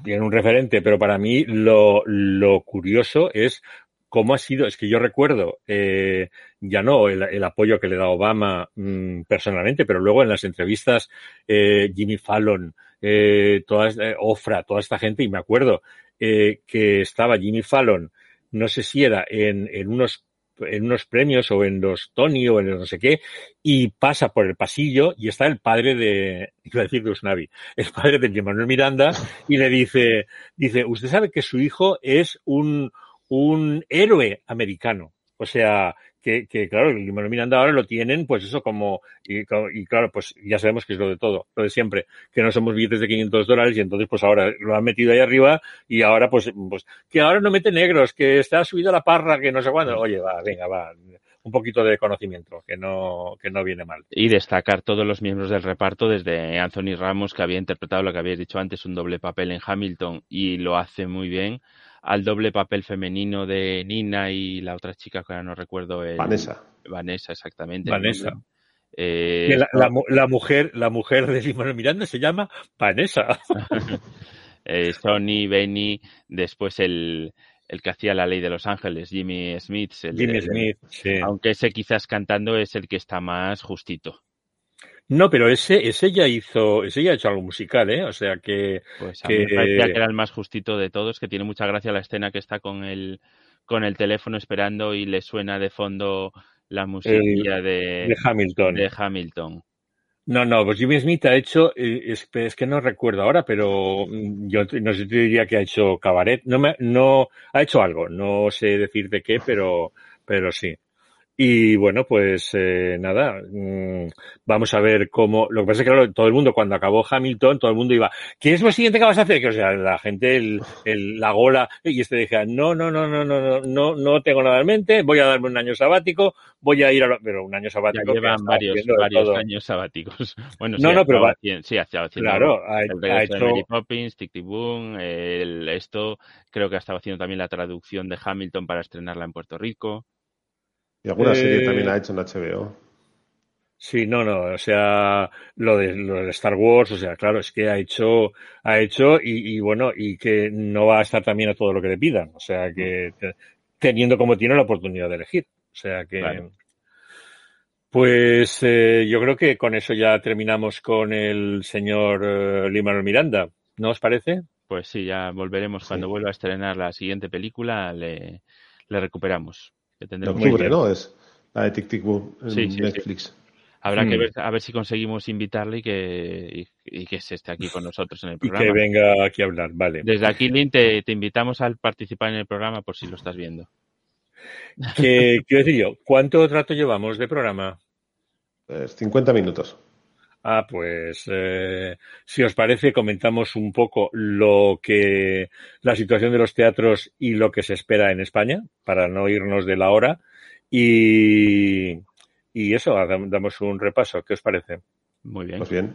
tienen un referente, pero para mí lo, lo curioso es cómo ha sido, es que yo recuerdo, eh, ya no el, apoyo que le da Obama mm, personalmente, pero luego en las entrevistas, eh, Jimmy Fallon, eh, todas, eh, Ofra, toda esta gente, y me acuerdo eh, que estaba Jimmy Fallon, no sé si era en, en unos en unos premios o en los Tony o en no sé qué, y pasa por el pasillo y está el padre de, iba a decir de Usnavi, el padre de Manuel Miranda, y le dice, dice, usted sabe que su hijo es un, un héroe americano. O sea, que, que claro, el Limón Miranda ahora lo tienen, pues eso como, y, claro, pues ya sabemos que es lo de todo, lo de siempre, que no somos billetes de 500 dólares y entonces pues ahora lo han metido ahí arriba y ahora pues, pues que ahora no mete negros, que está subido la parra, que no sé cuándo. Oye, va, venga, va, un poquito de conocimiento, que no, que no viene mal. Y destacar todos los miembros del reparto, desde Anthony Ramos, que había interpretado lo que habías dicho antes, un doble papel en Hamilton y lo hace muy bien al doble papel femenino de Nina y la otra chica que ahora no recuerdo. El, Vanessa. Vanessa, exactamente. Vanessa. Eh, la, mujer, la mujer de Simón Miranda se llama Vanessa. eh, Sony, Benny, después el, el que hacía la ley de Los Ángeles, Jimmy Smith. Jimmy Smith, sí. Aunque ese quizás cantando es el que está más justito. No, pero ese, ese ya hizo, ese ya ha hecho algo musical, ¿eh? O sea que. Pues a mí me parecía que era el más justito de todos, que tiene mucha gracia la escena que está con el, con el teléfono esperando y le suena de fondo la música de, de Hamilton. De Hamilton. No, no, pues Jimmy Smith ha hecho, eh, es, es, que no recuerdo ahora, pero yo no sé, te diría que ha hecho cabaret. No, me, no, ha hecho algo, no sé decir de qué, pero, pero sí. Y bueno, pues eh, nada, mmm, vamos a ver cómo. Lo que pasa es que claro, todo el mundo, cuando acabó Hamilton, todo el mundo iba, ¿qué es lo siguiente que vas a hacer? Que o sea, la gente, el, el, la gola, y este decía, no, no, no, no, no, no, no no tengo nada en mente, voy a darme un año sabático, voy a ir a lo... pero un año sabático. Llevan varios, varios años sabáticos. Bueno, no, sí, no, pero haciendo, sí, haciendo, claro, ha, el ha hecho... Poppins, Tic Tic Boom, el, esto creo que ha estado haciendo también la traducción de Hamilton para estrenarla en Puerto Rico. Y alguna eh, serie también ha hecho en HBO. Sí, no, no, o sea, lo de, lo de Star Wars, o sea, claro, es que ha hecho, ha hecho y, y, bueno, y que no va a estar también a todo lo que le pidan, o sea, que teniendo como tiene la oportunidad de elegir, o sea que. Pues eh, yo creo que con eso ya terminamos con el señor eh, Lima Miranda, ¿no os parece? Pues sí, ya volveremos cuando sí. vuelva a estrenar la siguiente película, le, le recuperamos. Que de octubre, ¿no? Es la de Tic Tic Boom en sí, sí, Netflix. Sí. Habrá mm. que ver a ver si conseguimos invitarle y que, y, y que se esté aquí con nosotros en el programa. Y que venga aquí a hablar, vale. Desde aquí, Lin, te, te invitamos a participar en el programa por si lo estás viendo. Que, quiero decir yo, ¿cuánto trato llevamos de programa? Pues 50 minutos. Ah, pues eh, si os parece, comentamos un poco lo que la situación de los teatros y lo que se espera en España, para no irnos de la hora. Y, y eso, damos un repaso. ¿Qué os parece? Muy bien. Pues bien.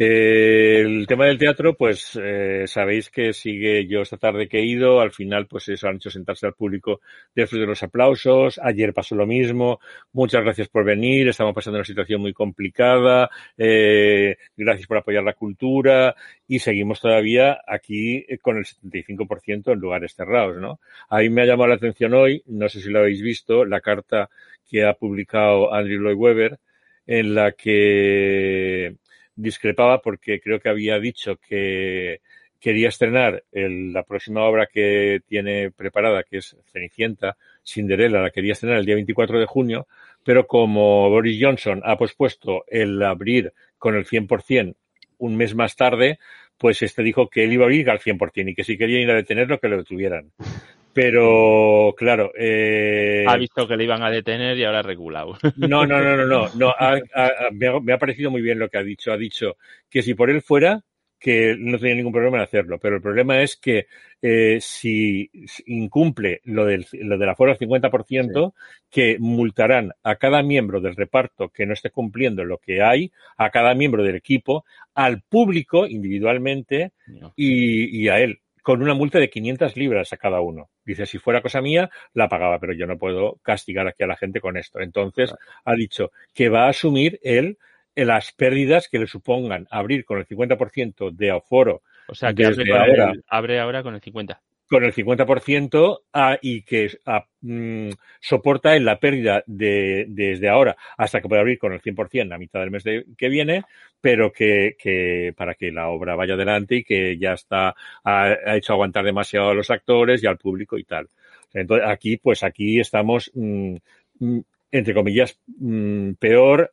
Eh, el tema del teatro, pues eh, sabéis que sigue yo esta tarde que he ido, al final pues eso han hecho sentarse al público después de los aplausos, ayer pasó lo mismo, muchas gracias por venir, estamos pasando una situación muy complicada, eh, gracias por apoyar la cultura y seguimos todavía aquí con el 75% en lugares cerrados, ¿no? Ahí me ha llamado la atención hoy, no sé si lo habéis visto, la carta que ha publicado Andrew Lloyd Webber, en la que discrepaba porque creo que había dicho que quería estrenar la próxima obra que tiene preparada, que es Cenicienta, Cinderella, la quería estrenar el día 24 de junio, pero como Boris Johnson ha pospuesto el abrir con el 100% un mes más tarde, pues este dijo que él iba a abrir al 100% y que si quería ir a detenerlo, que lo detuvieran. Pero, claro. Eh... Ha visto que le iban a detener y ahora ha regulado. No, no, no, no, no. no me, ha, parecido muy bien lo que ha dicho. Ha dicho que si por él fuera, que no tenía ningún problema en hacerlo. Pero el problema es que eh, si incumple lo del, lo del aforo al 50%, que multarán a cada miembro del reparto que no esté cumpliendo lo que hay, a cada miembro del equipo, al público individualmente y, y a él con una multa de 500 libras a cada uno. Dice, si fuera cosa mía, la pagaba, pero yo no puedo castigar aquí a la gente con esto. Entonces, ha dicho que va a asumir él las pérdidas que le supongan abrir con el 50% de aforo. O sea, que abre ahora, abre ahora con el 50% con el 50% a, y que a, mm, soporta en la pérdida de, desde ahora hasta que pueda abrir con el 100% a mitad del mes de, que viene, pero que, que, para que la obra vaya adelante y que ya está, ha, hecho aguantar demasiado a los actores y al público y tal. Entonces, aquí, pues aquí estamos, mm, mm, entre comillas, peor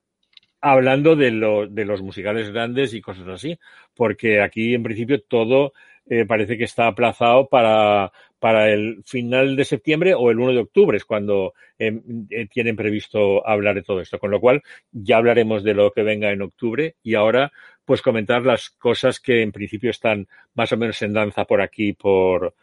hablando de, lo, de los musicales grandes y cosas así, porque aquí en principio todo eh, parece que está aplazado para, para el final de septiembre o el 1 de octubre, es cuando eh, eh, tienen previsto hablar de todo esto. Con lo cual, ya hablaremos de lo que venga en octubre y ahora, pues comentar las cosas que en principio están más o menos en danza por aquí, por,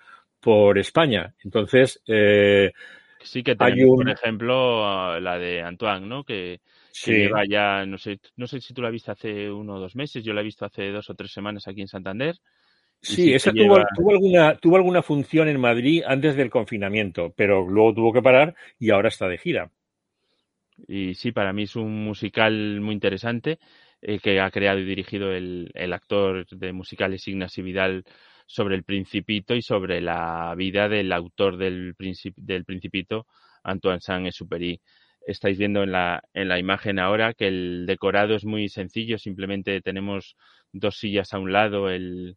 por España. Entonces, eh, sí que tenemos, por ejemplo, la de Antoine, ¿no? Que, que lleva ya, no sé, no sé si tú la viste hace uno o dos meses, yo la he visto hace dos o tres semanas aquí en Santander. Sí, esa tuvo, alguna, tuvo alguna función en Madrid antes del confinamiento, pero luego tuvo que parar y ahora está de gira. Y sí, para mí es un musical muy interesante eh, que ha creado y dirigido el, el actor de musicales Ignacio Vidal sobre el Principito y sobre la vida del autor del, del Principito, Antoine Saint-Exupéry. Estáis viendo en la, en la imagen ahora que el decorado es muy sencillo, simplemente tenemos dos sillas a un lado, el,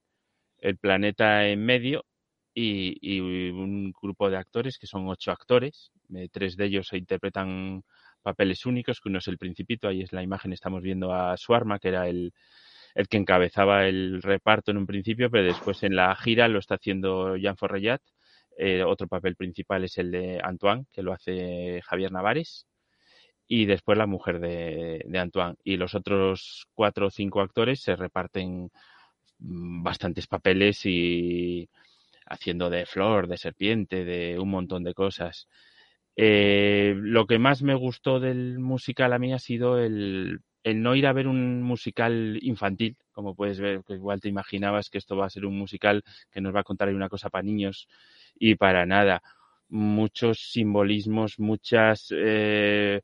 el planeta en medio y, un grupo de actores que son ocho actores. Eh, tres de ellos interpretan papeles únicos, que uno es el principito, ahí es la imagen, estamos viendo a Suarma, que era el, el que encabezaba el reparto en un principio, pero después en la gira lo está haciendo Jean Forrellat. Eh, otro papel principal es el de Antoine, que lo hace Javier Navares. Y después la mujer de, Antoine. Y los otros cuatro o cinco actores se reparten bastantes papeles y haciendo de flor, de serpiente, de un montón de cosas. Eh, lo que más me gustó del musical a mí ha sido el, el no ir a ver un musical infantil, como puedes ver, que igual te imaginabas que esto va a ser un musical que nos va a contar una cosa para niños y para nada. Muchos simbolismos, muchas eh,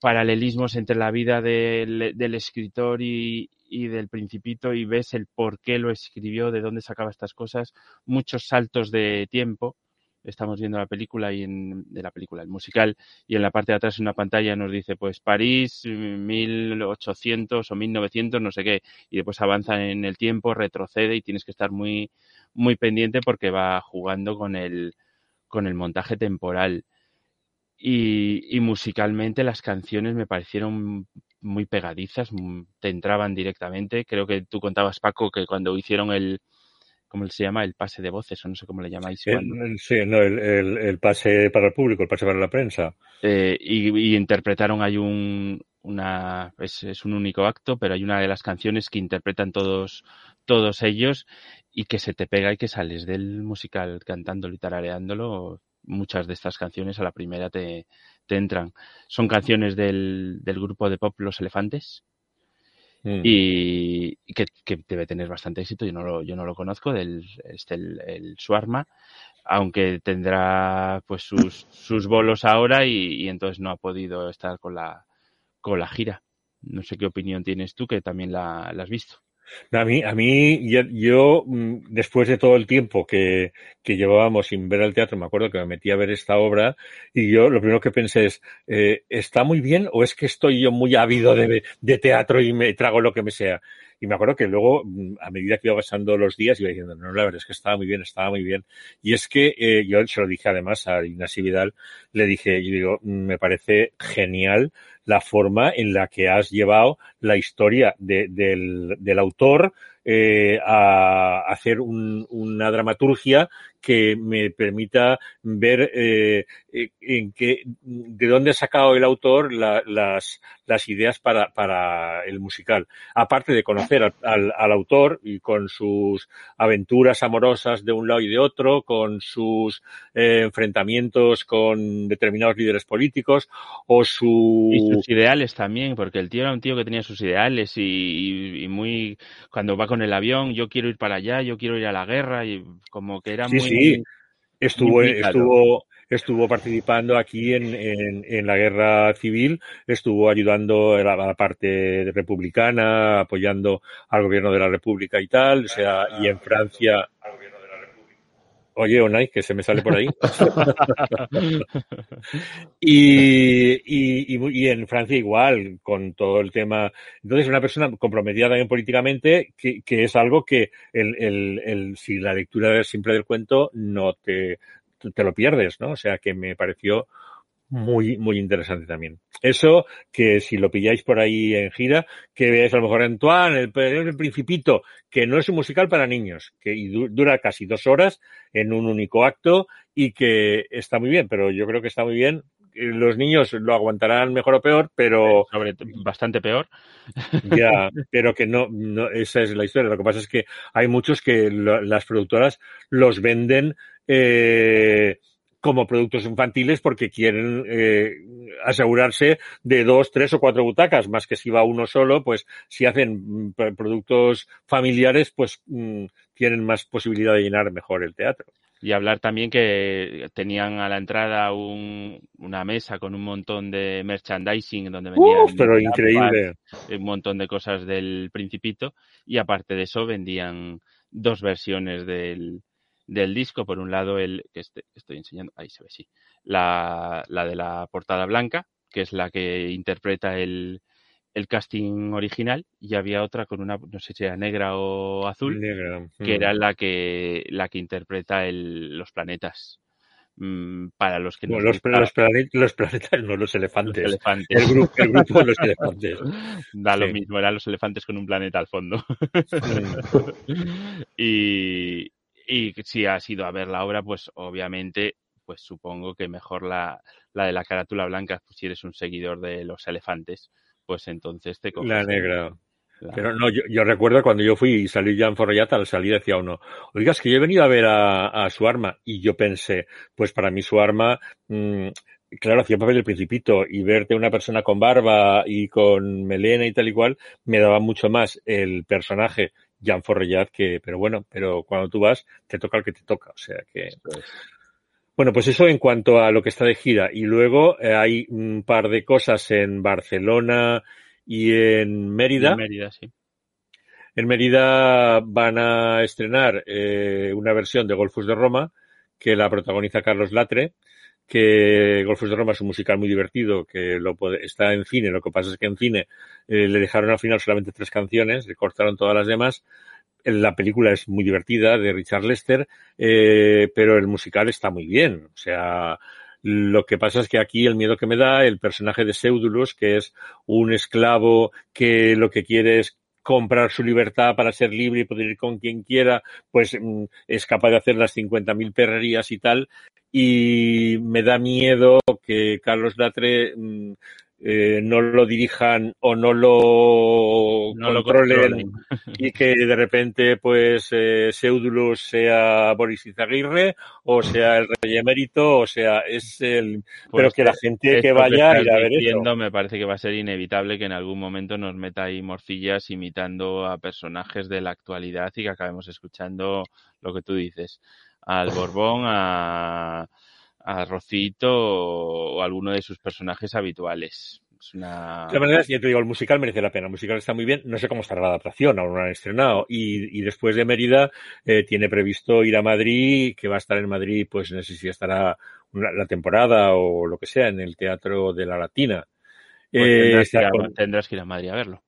paralelismos entre la vida del, escritor y, y del Principito y ves el por qué lo escribió, de dónde sacaba estas cosas, muchos saltos de tiempo. Estamos viendo la película y en de la película, el musical, y en la parte de atrás en una pantalla nos dice pues París 1800 o 1900, no sé qué, y después avanza en el tiempo, retrocede y tienes que estar muy muy pendiente porque va jugando con el con el montaje temporal. Y, y, musicalmente las canciones me parecieron muy pegadizas, mm, te entraban directamente. Creo que tú contabas, Paco, que cuando hicieron el, ¿cómo se llama? El pase de voces, o no sé cómo le llamáis. El, sí, no, el, el, pase para el público, el pase para la prensa. Eh, y, interpretaron, hay un, una, es, es, un único acto, pero hay una de las canciones que interpretan todos, todos ellos y que se te pega y que sales del musical cantándolo y tarareándolo. Muchas de estas canciones a la primera te, te entran. Son canciones del, del grupo de pop Los Elefantes. Mm. Y que, que, debe tener bastante éxito. Yo no lo, yo no lo conozco, del este, el, el Suarma, aunque tendrá pues sus, sus bolos ahora y, y, entonces no ha podido estar con la, con la gira. No sé qué opinión tienes tú, que también la, la has visto. A mí, a mí yo, mm, después de todo el tiempo que, que, llevábamos sin ver el teatro, me acuerdo que me metí a ver esta obra y yo lo primero que pensé es, eh, ¿está muy bien o es que estoy yo muy ávido de, de teatro y me trago lo que me sea? Y me acuerdo que luego, mm, a medida que iba pasando los días, iba diciendo, no, la verdad es que estaba muy bien, estaba muy bien. Y es que eh, yo se lo dije además a Ignacio Vidal, le dije, yo digo, mm, me parece genial la forma en la que has llevado la historia de, del, del autor eh, a hacer un, una dramaturgia que me permita ver eh, eh, en qué, de dónde ha sacado el autor la, las, las ideas para, para el musical. Aparte de conocer al, al, al, autor y con sus aventuras amorosas de un lado y de otro, con sus eh, enfrentamientos con determinados líderes políticos o su... Y sus ideales también, porque el tío era un tío que tenía sus ideales y, y, y muy... Cuando va con el avión, yo quiero ir para allá, yo quiero ir a la guerra y como que era sí, muy... Sí, estuvo, estuvo, estuvo participando aquí en, en, en, la guerra civil, estuvo ayudando a la, a la, parte republicana, apoyando al gobierno de la República y tal, o sea, y en Francia. Oye, Onay, que se me sale por ahí. y, y, y, en Francia igual, con todo el tema. Entonces, una persona comprometida también políticamente, que, que es algo que el, el, el, si la lectura simple del cuento no te, te lo pierdes, ¿no? O sea que me pareció muy, muy interesante también. Eso, que si lo pilláis por ahí en gira, que veáis a lo mejor Antoine, el, el Principito, que no es un musical para niños, que dura casi dos horas en un único acto y que está muy bien, pero yo creo que está muy bien. Los niños lo aguantarán mejor o peor, pero... Bastante peor. Ya, pero que no, no, esa es la historia. Lo que pasa es que hay muchos que lo, las productoras los venden eh, como productos infantiles porque quieren eh, asegurarse de dos, tres o cuatro butacas, más que si va uno solo, pues si hacen productos familiares, pues mmm, tienen más posibilidad de llenar mejor el teatro. Y hablar también que tenían a la entrada un, una mesa con un montón de merchandising donde vendían Uf, pero increíble. un montón de cosas del Principito y aparte de eso vendían dos versiones del, del disco, por un lado el que este, estoy enseñando, ahí se ve, sí, la, la de la portada blanca, que es la que interpreta el, el casting original y había otra con una, no sé si era negra o azul, negra. que era la que, la que interpreta el, los planetas. Mm, para los que bueno, los, los, planet, los, planetas, no los elefantes. Los elefantes. El, grupo, el grupo de los elefantes. Da sí. lo mismo, eran los elefantes con un planeta al fondo. y, y si has ido a ver la obra, pues obviamente, pues supongo que mejor la, la de la carátula blanca, pues si eres un seguidor de los elefantes, pues entonces te coges. La negra. La... Pero no, yo, yo, recuerdo cuando yo fui y salí ya en Forrellata, al salir decía uno, oiga, es que yo he venido a ver a, a su arma. Y yo pensé, pues para mí su arma, mmm, claro, hacía papel del principito y verte una persona con barba y con melena y tal y cual, me daba mucho más el personaje Jan Forrellat que, pero bueno, pero cuando tú vas, te toca el que te toca. O sea que. Bueno, pues eso en cuanto a lo que está de gira. Y luego eh, hay un par de cosas en Barcelona y en Mérida. En Mérida, sí. En Mérida van a estrenar eh, una versión de Golfos de Roma que la protagoniza Carlos Latre, que Golfos de Roma es un musical muy divertido, que lo puede, está en cine, lo que pasa es que en cine eh, le dejaron al final solamente tres canciones, le cortaron todas las demás. La película es muy divertida, de Richard Lester, eh, pero el musical está muy bien. O sea, lo que pasa es que aquí el miedo que me da el personaje de Seudulus, que es un esclavo que lo que quiere es comprar su libertad para ser libre y poder ir con quien quiera, pues mm, es capaz de hacer las 50.000 perrerías y tal. Y me da miedo que Carlos Latre mmm, eh, no lo dirijan o no lo no controlen lo y que de repente pues eh, Seudulus sea Boris Izaguirre o sea el rey emérito o sea es el pues pero que la gente que vaya que a ir a ver diciendo, me parece que va a ser inevitable que en algún momento nos meta ahí morcillas imitando a personajes de la actualidad y que acabemos escuchando lo que tú dices al Borbón a a Rocito o, o alguno de sus personajes habituales. Es una... De todas maneras, ya te digo, el musical merece la pena. El musical está muy bien. No sé cómo estará la adaptación, aún no lo han estrenado. Y, y después de Mérida, eh, tiene previsto ir a Madrid, que va a estar en Madrid, pues no sé si estará una, la temporada o lo que sea, en el Teatro de la Latina. Pues tendrás, que ir a, tendrás, que ir a, Madrid a verlo.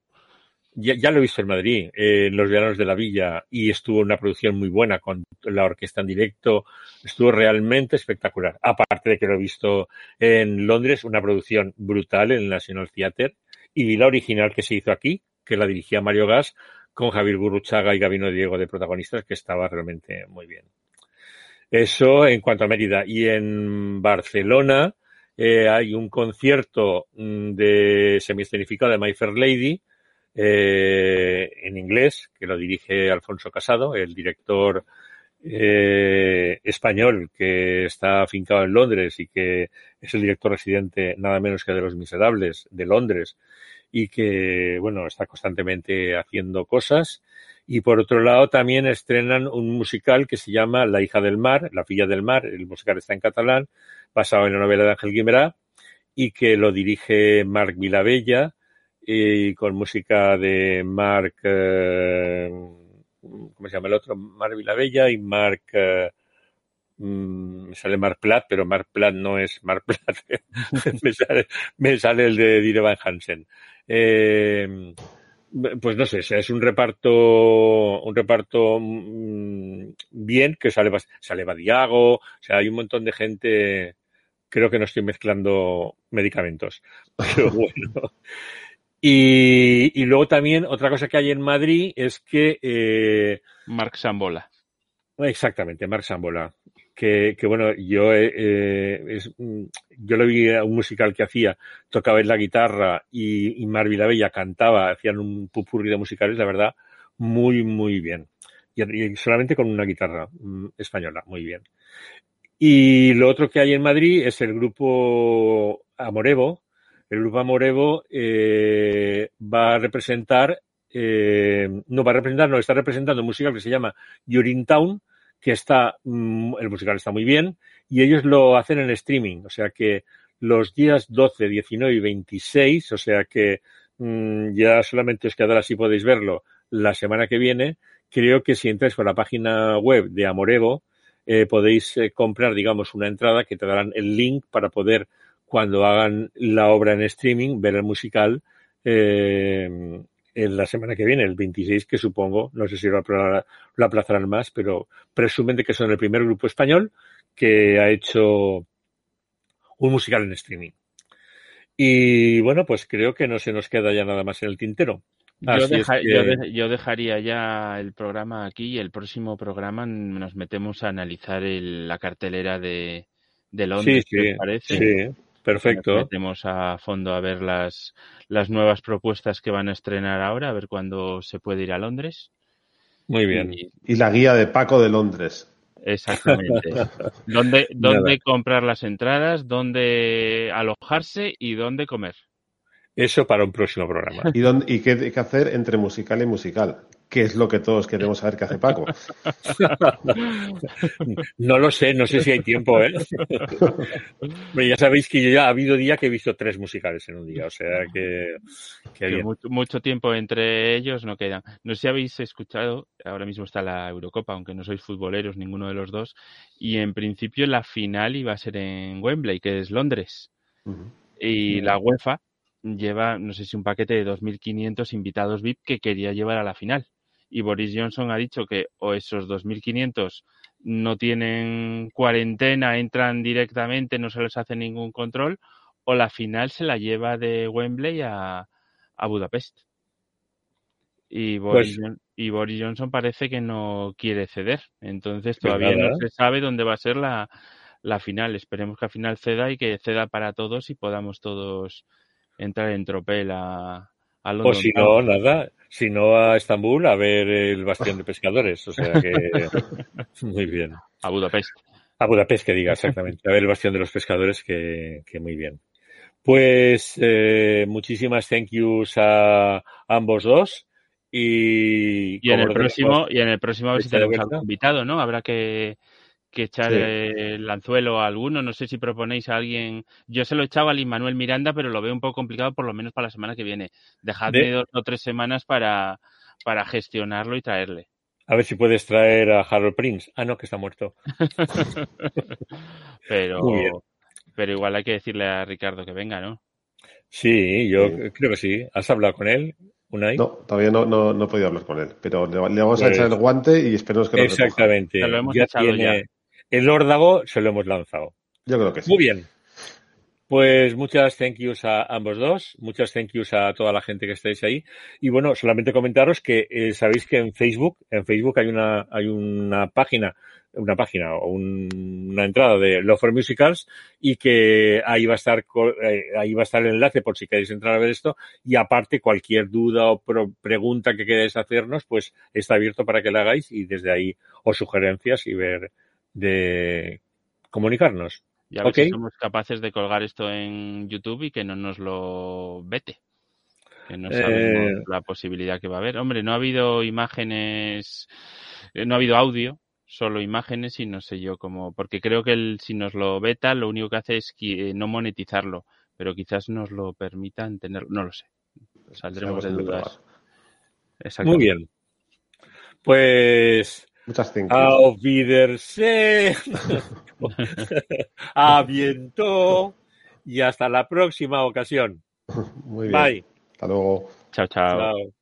Ya, ya lo he visto en Madrid, eh, en los veranos de la villa, y estuvo una producción muy buena con la orquesta en directo. Estuvo realmente espectacular. Aparte de que lo he visto en Londres, una producción brutal en el National Theatre, y la original que se hizo aquí, que la dirigía Mario Gas, con Javier Gurruchaga y Gabino Diego de protagonistas, que estaba realmente muy bien. Eso en cuanto a Mérida. Y en Barcelona eh, hay un concierto de semiescenificado de My Fair Lady, eh, en inglés, que lo dirige Alfonso Casado, el director eh, español que está afincado en Londres y que es el director residente nada menos que de Los Miserables de Londres y que, bueno, está constantemente haciendo cosas. Y por otro lado también estrenan un musical que se llama La hija del mar, La filla del mar, el musical está en catalán, basado en la novela de Ángel Guimerá y que lo dirige Marc Vilabella, y con música de Mark, eh, ¿cómo se llama el otro? Mark Vilabella y Mark, eh, me sale Mark Platt, pero Mark Platt no es Mark Platt, me, sale, el de Dire Van Hansen. Eh, pues no sé, es un reparto, un reparto mmm, bien, que sale, sale Badiago, o sea, hay un montón de gente, creo que no estoy mezclando medicamentos, pero bueno. Y, y, luego también otra cosa que hay en Madrid es que... Eh, Marc Sambola. Exactamente, Marc Sambola. Que, que bueno, yo, eh, es, yo lo vi a un musical que hacía, tocaba en la guitarra y, y Mar Vilabella cantaba, hacían un pupurri de musicales, la verdad, muy, muy bien. Y, y solamente con una guitarra mm, española, muy bien. Y lo otro que hay en Madrid es el grupo Amorevo, el grupo Amorevo eh, va a representar, eh, no va a representar, no, está representando un musical que se llama Town, que está, mm, el musical está muy bien, y ellos lo hacen en streaming, o sea que los días 12, 19 y 26, o sea que mmm, ya solamente os quedará si podéis verlo la semana que viene, creo que si entráis por la página web de Amorevo, eh, podéis eh, comprar, digamos, una entrada que te darán el link para poder cuando hagan la obra en streaming, ver el musical eh, en la semana que viene, el 26, que supongo, no sé si lo, lo aplazarán más, pero presumen de que son el primer grupo español que ha hecho un musical en streaming. Y bueno, pues creo que no se nos queda ya nada más en el tintero. Yo, deja, es que... yo, de, yo, dejaría ya el programa aquí y el próximo programa nos metemos a analizar el, la cartelera de, de Londres, sí, sí, parece. Sí. Perfecto. Nos metemos a fondo a ver las, las nuevas propuestas que van a estrenar ahora, a ver cuándo se puede ir a Londres. Muy bien. Y, y la guía de Paco de Londres. Exactamente. ¿Dónde, dónde comprar las entradas, dónde alojarse y dónde comer? Eso para un próximo programa. ¿Y, dónde, y qué, qué hacer entre musical y musical? ¿Qué es lo que todos queremos saber que hace Paco? no lo sé, no sé si hay tiempo, ¿eh? Pero ya sabéis que yo ya ha habido día que he visto tres musicales en un día, o sea que... que bien. Mucho, mucho, tiempo entre ellos no quedan. No sé si habéis escuchado, ahora mismo está la Eurocopa, aunque no sois futboleros ninguno de los dos, y en principio la final iba a ser en Wembley, que es Londres. Uh -huh. Y la UEFA lleva, no sé si un paquete de 2.500 invitados VIP que quería llevar a la final y Boris Johnson ha dicho que o esos 2.500 no tienen cuarentena, entran directamente, no se les hace ningún control, o la final se la lleva de Wembley a, a Budapest. Y Boris, pues, y Boris, Johnson parece que no quiere ceder. Entonces todavía no se sabe dónde va a ser la, la final. Esperemos que al final ceda y que ceda para todos y podamos todos entrar en tropel a, a London. O si no, nada si no a Estambul a ver el bastión de pescadores. O sea que muy bien. A Budapest. A Budapest, que diga exactamente. A ver el bastión de los pescadores, que, que muy bien. Pues eh, muchísimas thank yous a ambos dos. Y, y en el próximo, y en el próximo a ver si tenemos algún invitado, ¿no? Habrá que, que echar el anzuelo a alguno. No sé si proponéis a alguien. Yo se lo echaba a Manuel Miranda, pero lo veo un poco complicado, por lo menos para la semana que viene. Dejadme dos o tres semanas para, para gestionarlo y traerle. A ver si puedes traer a Harold Prince. Ah, no, que está muerto. pero, pero igual hay que decirle a Ricardo que venga, ¿no? Sí, yo creo que sí. ¿Has hablado con él? Unai? No, todavía no, no, he podido hablar con él, pero le, vamos a echar el pues guante y esperemos que lo Exactamente. lo hemos echado ya. El órdago se lo hemos lanzado. Yo creo que sí. Muy bien. Pues muchas thank yous a ambos dos, muchas thank yous a toda la gente que estáis ahí. Y bueno, solamente comentaros que eh, sabéis que en Facebook, en Facebook hay una, hay una página, una página o una entrada de Love for Musicals y que ahí va a estar, eh, ahí va a estar el enlace por si queréis entrar a ver esto. Y aparte, cualquier duda o pregunta que queráis hacernos, pues está abierto para que la hagáis y desde ahí o sugerencias y ver de comunicarnos. Y a ver si somos capaces de colgar esto en YouTube y que no nos lo vete. Que no sabemos eh. la posibilidad que va a haber. Hombre, no ha habido imágenes, eh, no ha habido audio, solo imágenes y no sé yo cómo. Porque creo que el, si nos lo veta, lo único que hace es eh, no monetizarlo. Pero quizás nos lo permitan tener, no lo sé. Saldremos de dudas. Muy bien. Pues Muchas gracias. Auf Wiedersehen. Aviento. Y hasta la próxima ocasión. Muy bien. Bye. Hasta luego. Chao, chao. chao.